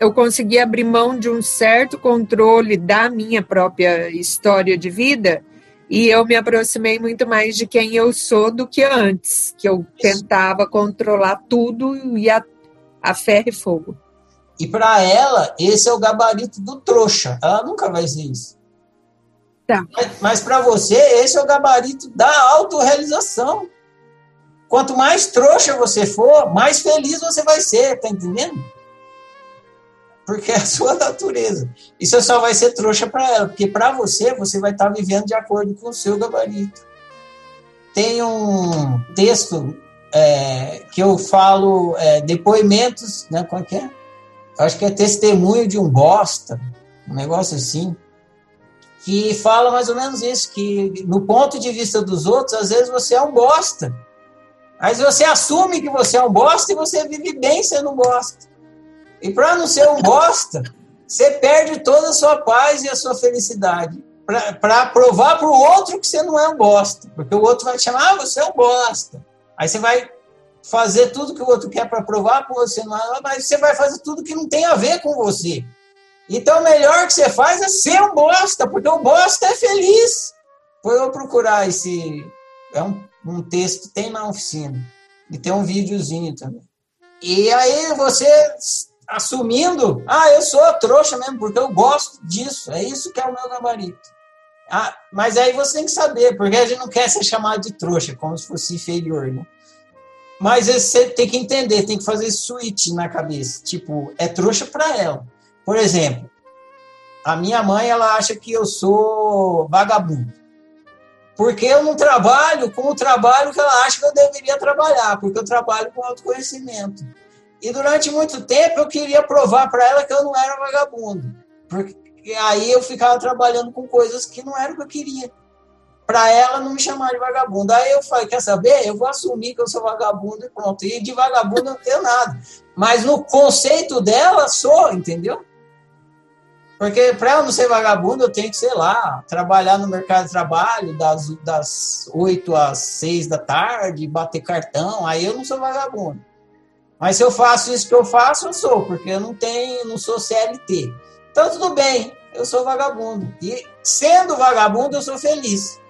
eu consegui abrir mão de um certo controle da minha própria história de vida e eu me aproximei muito mais de quem eu sou do que antes, que eu tentava controlar tudo e a, a ferro e fogo. E para ela, esse é o gabarito do trouxa. Ela nunca vai ser isso. Tá. Mas, mas para você, esse é o gabarito da autorrealização. Quanto mais trouxa você for, mais feliz você vai ser, tá entendendo? Porque é a sua natureza. E você só vai ser trouxa para ela, porque para você, você vai estar tá vivendo de acordo com o seu gabarito. Tem um texto é, que eu falo, é, depoimentos, né, qual que é? Acho que é testemunho de um bosta, um negócio assim, que fala mais ou menos isso, que no ponto de vista dos outros, às vezes você é um bosta. Mas você assume que você é um bosta e você vive bem sendo um bosta. E para não ser um bosta, você perde toda a sua paz e a sua felicidade. Para provar para o outro que você não é um bosta. Porque o outro vai te chamar, ah, você é um bosta. Aí você vai fazer tudo que o outro quer para provar para você, não, mas você vai fazer tudo que não tem a ver com você. Então, o melhor que você faz é ser um bosta, porque o bosta é feliz. Foi eu procurar esse. É um, um texto, tem na oficina. E tem um videozinho também. E aí você assumindo, ah, eu sou trouxa mesmo, porque eu gosto disso, é isso que é o meu gabarito. Ah, mas aí você tem que saber, porque a gente não quer ser chamado de trouxa, como se fosse inferior, né? Mas você tem que entender, tem que fazer switch na cabeça. Tipo, é trouxa para ela. Por exemplo, a minha mãe, ela acha que eu sou vagabundo. Porque eu não trabalho com o trabalho que ela acha que eu deveria trabalhar, porque eu trabalho com autoconhecimento. E durante muito tempo eu queria provar para ela que eu não era vagabundo. Porque aí eu ficava trabalhando com coisas que não eram o que eu queria para ela não me chamar de vagabundo. Aí eu falei, quer saber? Eu vou assumir que eu sou vagabundo e pronto. E de vagabundo eu não tenho nada. Mas no conceito dela, sou, entendeu? Porque para eu não ser vagabundo, eu tenho que, sei lá, trabalhar no mercado de trabalho das, das 8 às 6 da tarde, bater cartão, aí eu não sou vagabundo. Mas se eu faço isso que eu faço, eu sou, porque eu não tenho, não sou CLT. Então tudo bem, eu sou vagabundo. E sendo vagabundo, eu sou feliz.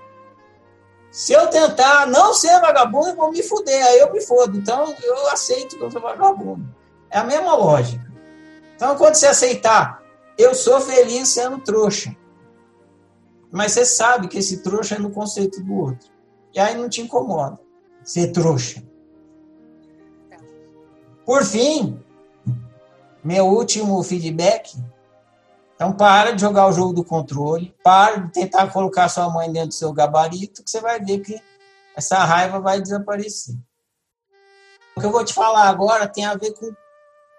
Se eu tentar não ser vagabundo, eu vou me fuder, aí eu me fodo. Então eu aceito que eu sou vagabundo. É a mesma lógica. Então quando você aceitar, eu sou feliz sendo trouxa. Mas você sabe que esse trouxa é no conceito do outro. E aí não te incomoda ser trouxa. Por fim, meu último feedback então, para de jogar o jogo do controle, para de tentar colocar sua mãe dentro do seu gabarito, que você vai ver que essa raiva vai desaparecer. O que eu vou te falar agora tem a ver com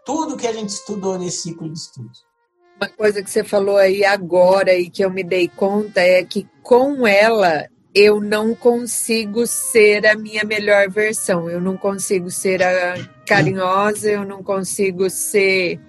tudo que a gente estudou nesse ciclo de estudos. Uma coisa que você falou aí agora e que eu me dei conta é que com ela eu não consigo ser a minha melhor versão. Eu não consigo ser a carinhosa, eu não consigo ser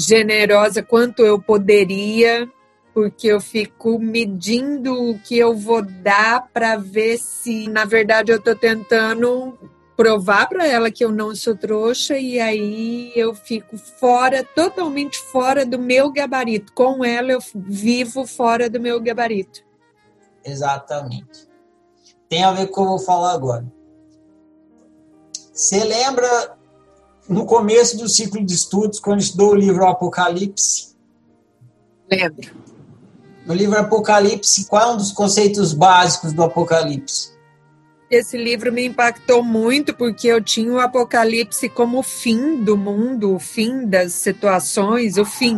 generosa quanto eu poderia, porque eu fico medindo o que eu vou dar para ver se, na verdade, eu estou tentando provar para ela que eu não sou trouxa e aí eu fico fora, totalmente fora do meu gabarito. Com ela eu vivo fora do meu gabarito. Exatamente. Tem a ver com o que eu vou falar agora. Você lembra no começo do ciclo de estudos, quando estudou o livro Apocalipse. Lembro. No livro Apocalipse, qual é um dos conceitos básicos do Apocalipse? Esse livro me impactou muito porque eu tinha o Apocalipse como o fim do mundo, o fim das situações, o fim.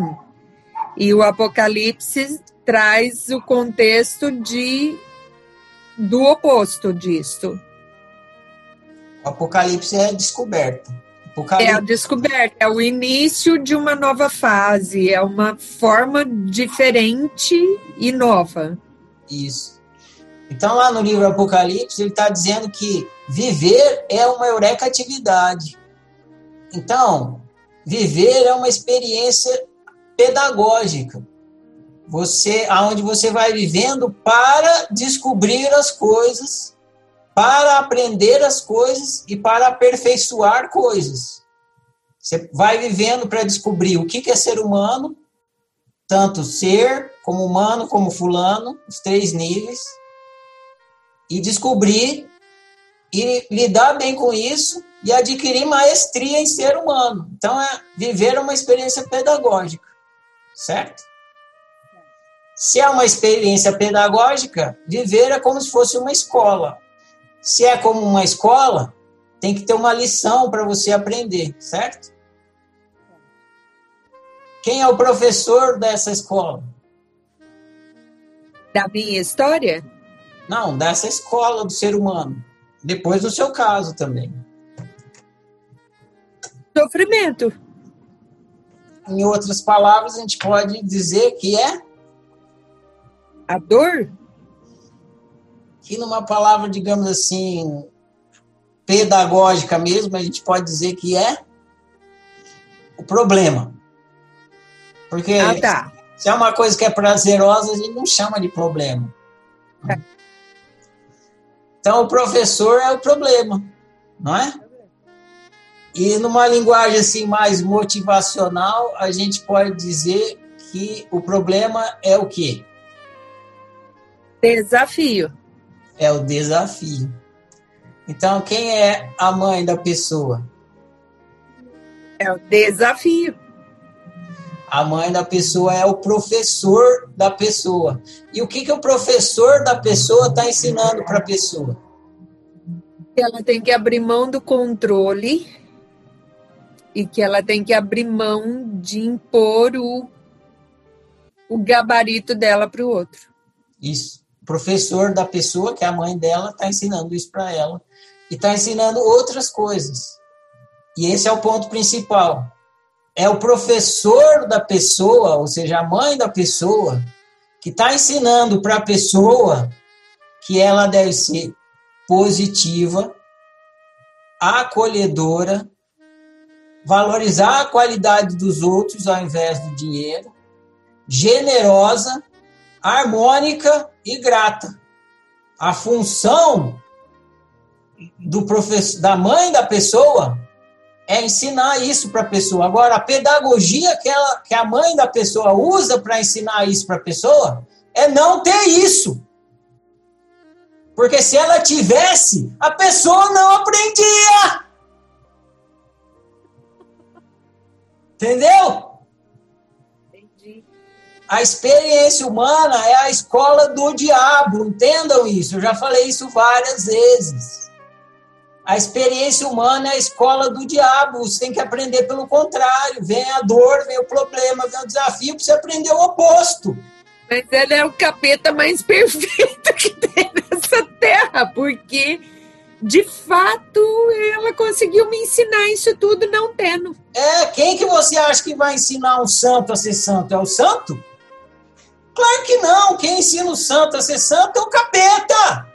E o Apocalipse traz o contexto de do oposto disto. O Apocalipse é descoberta. É a descoberta, é o início de uma nova fase, é uma forma diferente e nova. Isso. Então, lá no livro Apocalipse, ele está dizendo que viver é uma eureka atividade. Então, viver é uma experiência pedagógica. Você, aonde você vai vivendo para descobrir as coisas para aprender as coisas e para aperfeiçoar coisas. Você vai vivendo para descobrir o que é ser humano, tanto ser como humano, como fulano, os três níveis, e descobrir e lidar bem com isso e adquirir maestria em ser humano. Então, é viver uma experiência pedagógica, certo? Se é uma experiência pedagógica, viver é como se fosse uma escola. Se é como uma escola, tem que ter uma lição para você aprender, certo? Quem é o professor dessa escola? Da minha história? Não, dessa escola do ser humano. Depois do seu caso também. Sofrimento. Em outras palavras, a gente pode dizer que é a dor que numa palavra, digamos assim, pedagógica mesmo, a gente pode dizer que é o problema. Porque ah, tá. se é uma coisa que é prazerosa, a gente não chama de problema. É. Então, o professor é o problema, não é? E numa linguagem assim mais motivacional, a gente pode dizer que o problema é o quê? Desafio é o desafio. Então, quem é a mãe da pessoa? É o desafio. A mãe da pessoa é o professor da pessoa. E o que, que o professor da pessoa está ensinando para a pessoa? Ela tem que abrir mão do controle e que ela tem que abrir mão de impor o, o gabarito dela para o outro. Isso professor da pessoa, que é a mãe dela, está ensinando isso para ela. E está ensinando outras coisas. E esse é o ponto principal. É o professor da pessoa, ou seja, a mãe da pessoa, que está ensinando para a pessoa que ela deve ser positiva, acolhedora, valorizar a qualidade dos outros ao invés do dinheiro generosa, harmônica e grata. A função do professor, da mãe da pessoa é ensinar isso para a pessoa. Agora, a pedagogia que, ela, que a mãe da pessoa usa para ensinar isso para a pessoa é não ter isso. Porque se ela tivesse, a pessoa não aprendia. Entendeu? A experiência humana é a escola do diabo. Entendam isso. Eu já falei isso várias vezes. A experiência humana é a escola do diabo. Você tem que aprender pelo contrário. Vem a dor, vem o problema, vem o desafio para você aprender o oposto. Mas ela é o capeta mais perfeito que tem nessa terra, porque de fato ela conseguiu me ensinar isso tudo não tendo. É, quem que você acha que vai ensinar um santo a ser santo? É o santo? Claro que não. Quem ensina o santo a ser santo é o capeta.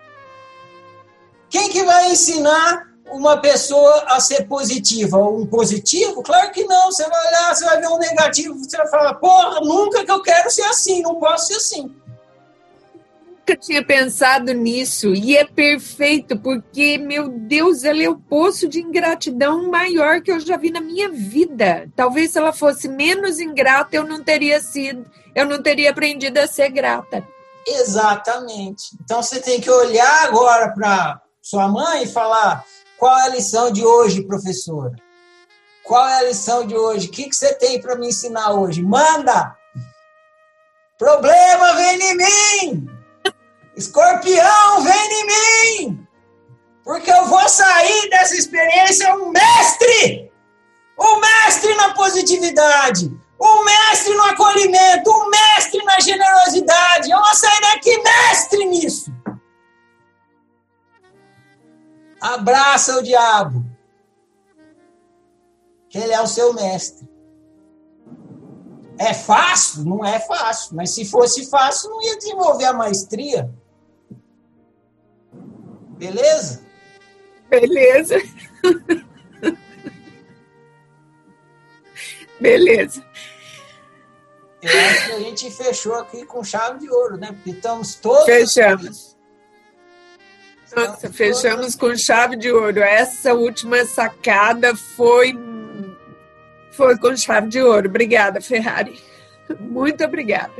Quem que vai ensinar uma pessoa a ser positiva um positivo? Claro que não. Você vai olhar, você vai ver um negativo, você vai falar, porra, nunca que eu quero ser assim, não posso ser assim. Nunca tinha pensado nisso e é perfeito porque, meu Deus, ela é o poço de ingratidão maior que eu já vi na minha vida. Talvez se ela fosse menos ingrata, eu não teria sido, eu não teria aprendido a ser grata. Exatamente. Então você tem que olhar agora para sua mãe e falar: qual é a lição de hoje, professora? Qual é a lição de hoje? O que, que você tem para me ensinar hoje? Manda! Problema vem em mim! Escorpião vem em mim! Porque eu vou sair dessa experiência um mestre! Um mestre na positividade! Um mestre no acolhimento! Um mestre na generosidade! Eu vou sair daqui mestre nisso! Abraça o diabo. Que ele é o seu mestre. É fácil? Não é fácil. Mas se fosse fácil, não ia desenvolver a maestria. Beleza? Beleza. Beleza. Eu acho que a gente fechou aqui com chave de ouro, né? Porque estamos todos. Fechamos. Nossa, fechamos com chave de ouro. Essa última sacada foi foi com chave de ouro. Obrigada, Ferrari. Muito obrigada.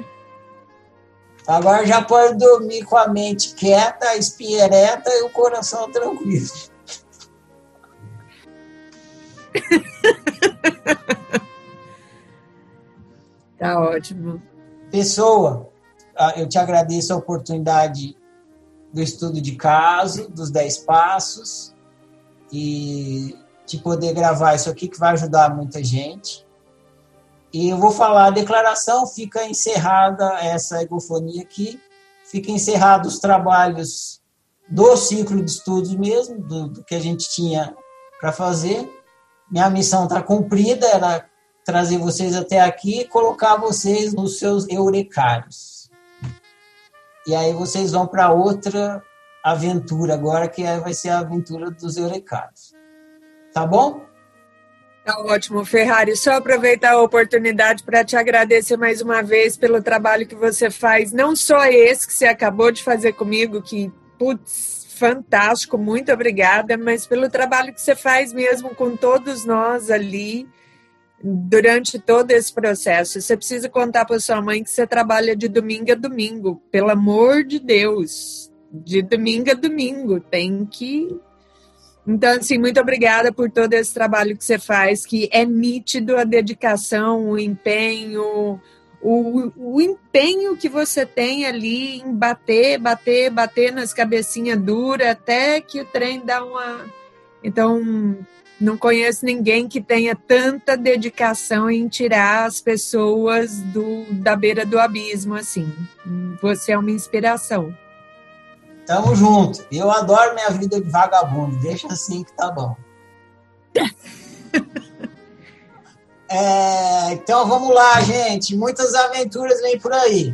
Agora já pode dormir com a mente quieta, a espinha ereta e o coração tranquilo. tá ótimo. Pessoa, ah, eu te agradeço a oportunidade do estudo de caso, dos 10 passos, e de poder gravar isso aqui que vai ajudar muita gente. E eu vou falar a declaração, fica encerrada essa egofonia aqui, fica encerrado os trabalhos do ciclo de estudos mesmo, do, do que a gente tinha para fazer. Minha missão está cumprida, era trazer vocês até aqui e colocar vocês nos seus eurecários. E aí vocês vão para outra aventura agora, que vai ser a aventura dos Eurecados. Tá bom? Tá ótimo, Ferrari. Só aproveitar a oportunidade para te agradecer mais uma vez pelo trabalho que você faz, não só esse que você acabou de fazer comigo, que, putz, fantástico, muito obrigada, mas pelo trabalho que você faz mesmo com todos nós ali durante todo esse processo. Você precisa contar para sua mãe que você trabalha de domingo a domingo, pelo amor de Deus. De domingo a domingo, tem que. Então, assim, muito obrigada por todo esse trabalho que você faz, que é nítido a dedicação, o empenho, o, o empenho que você tem ali em bater, bater, bater nas cabecinhas duras até que o trem dá uma. Então, não conheço ninguém que tenha tanta dedicação em tirar as pessoas do, da beira do abismo assim. Você é uma inspiração. Tamo junto. Eu adoro minha vida de vagabundo. Deixa assim que tá bom. é, então vamos lá, gente. Muitas aventuras vêm por aí.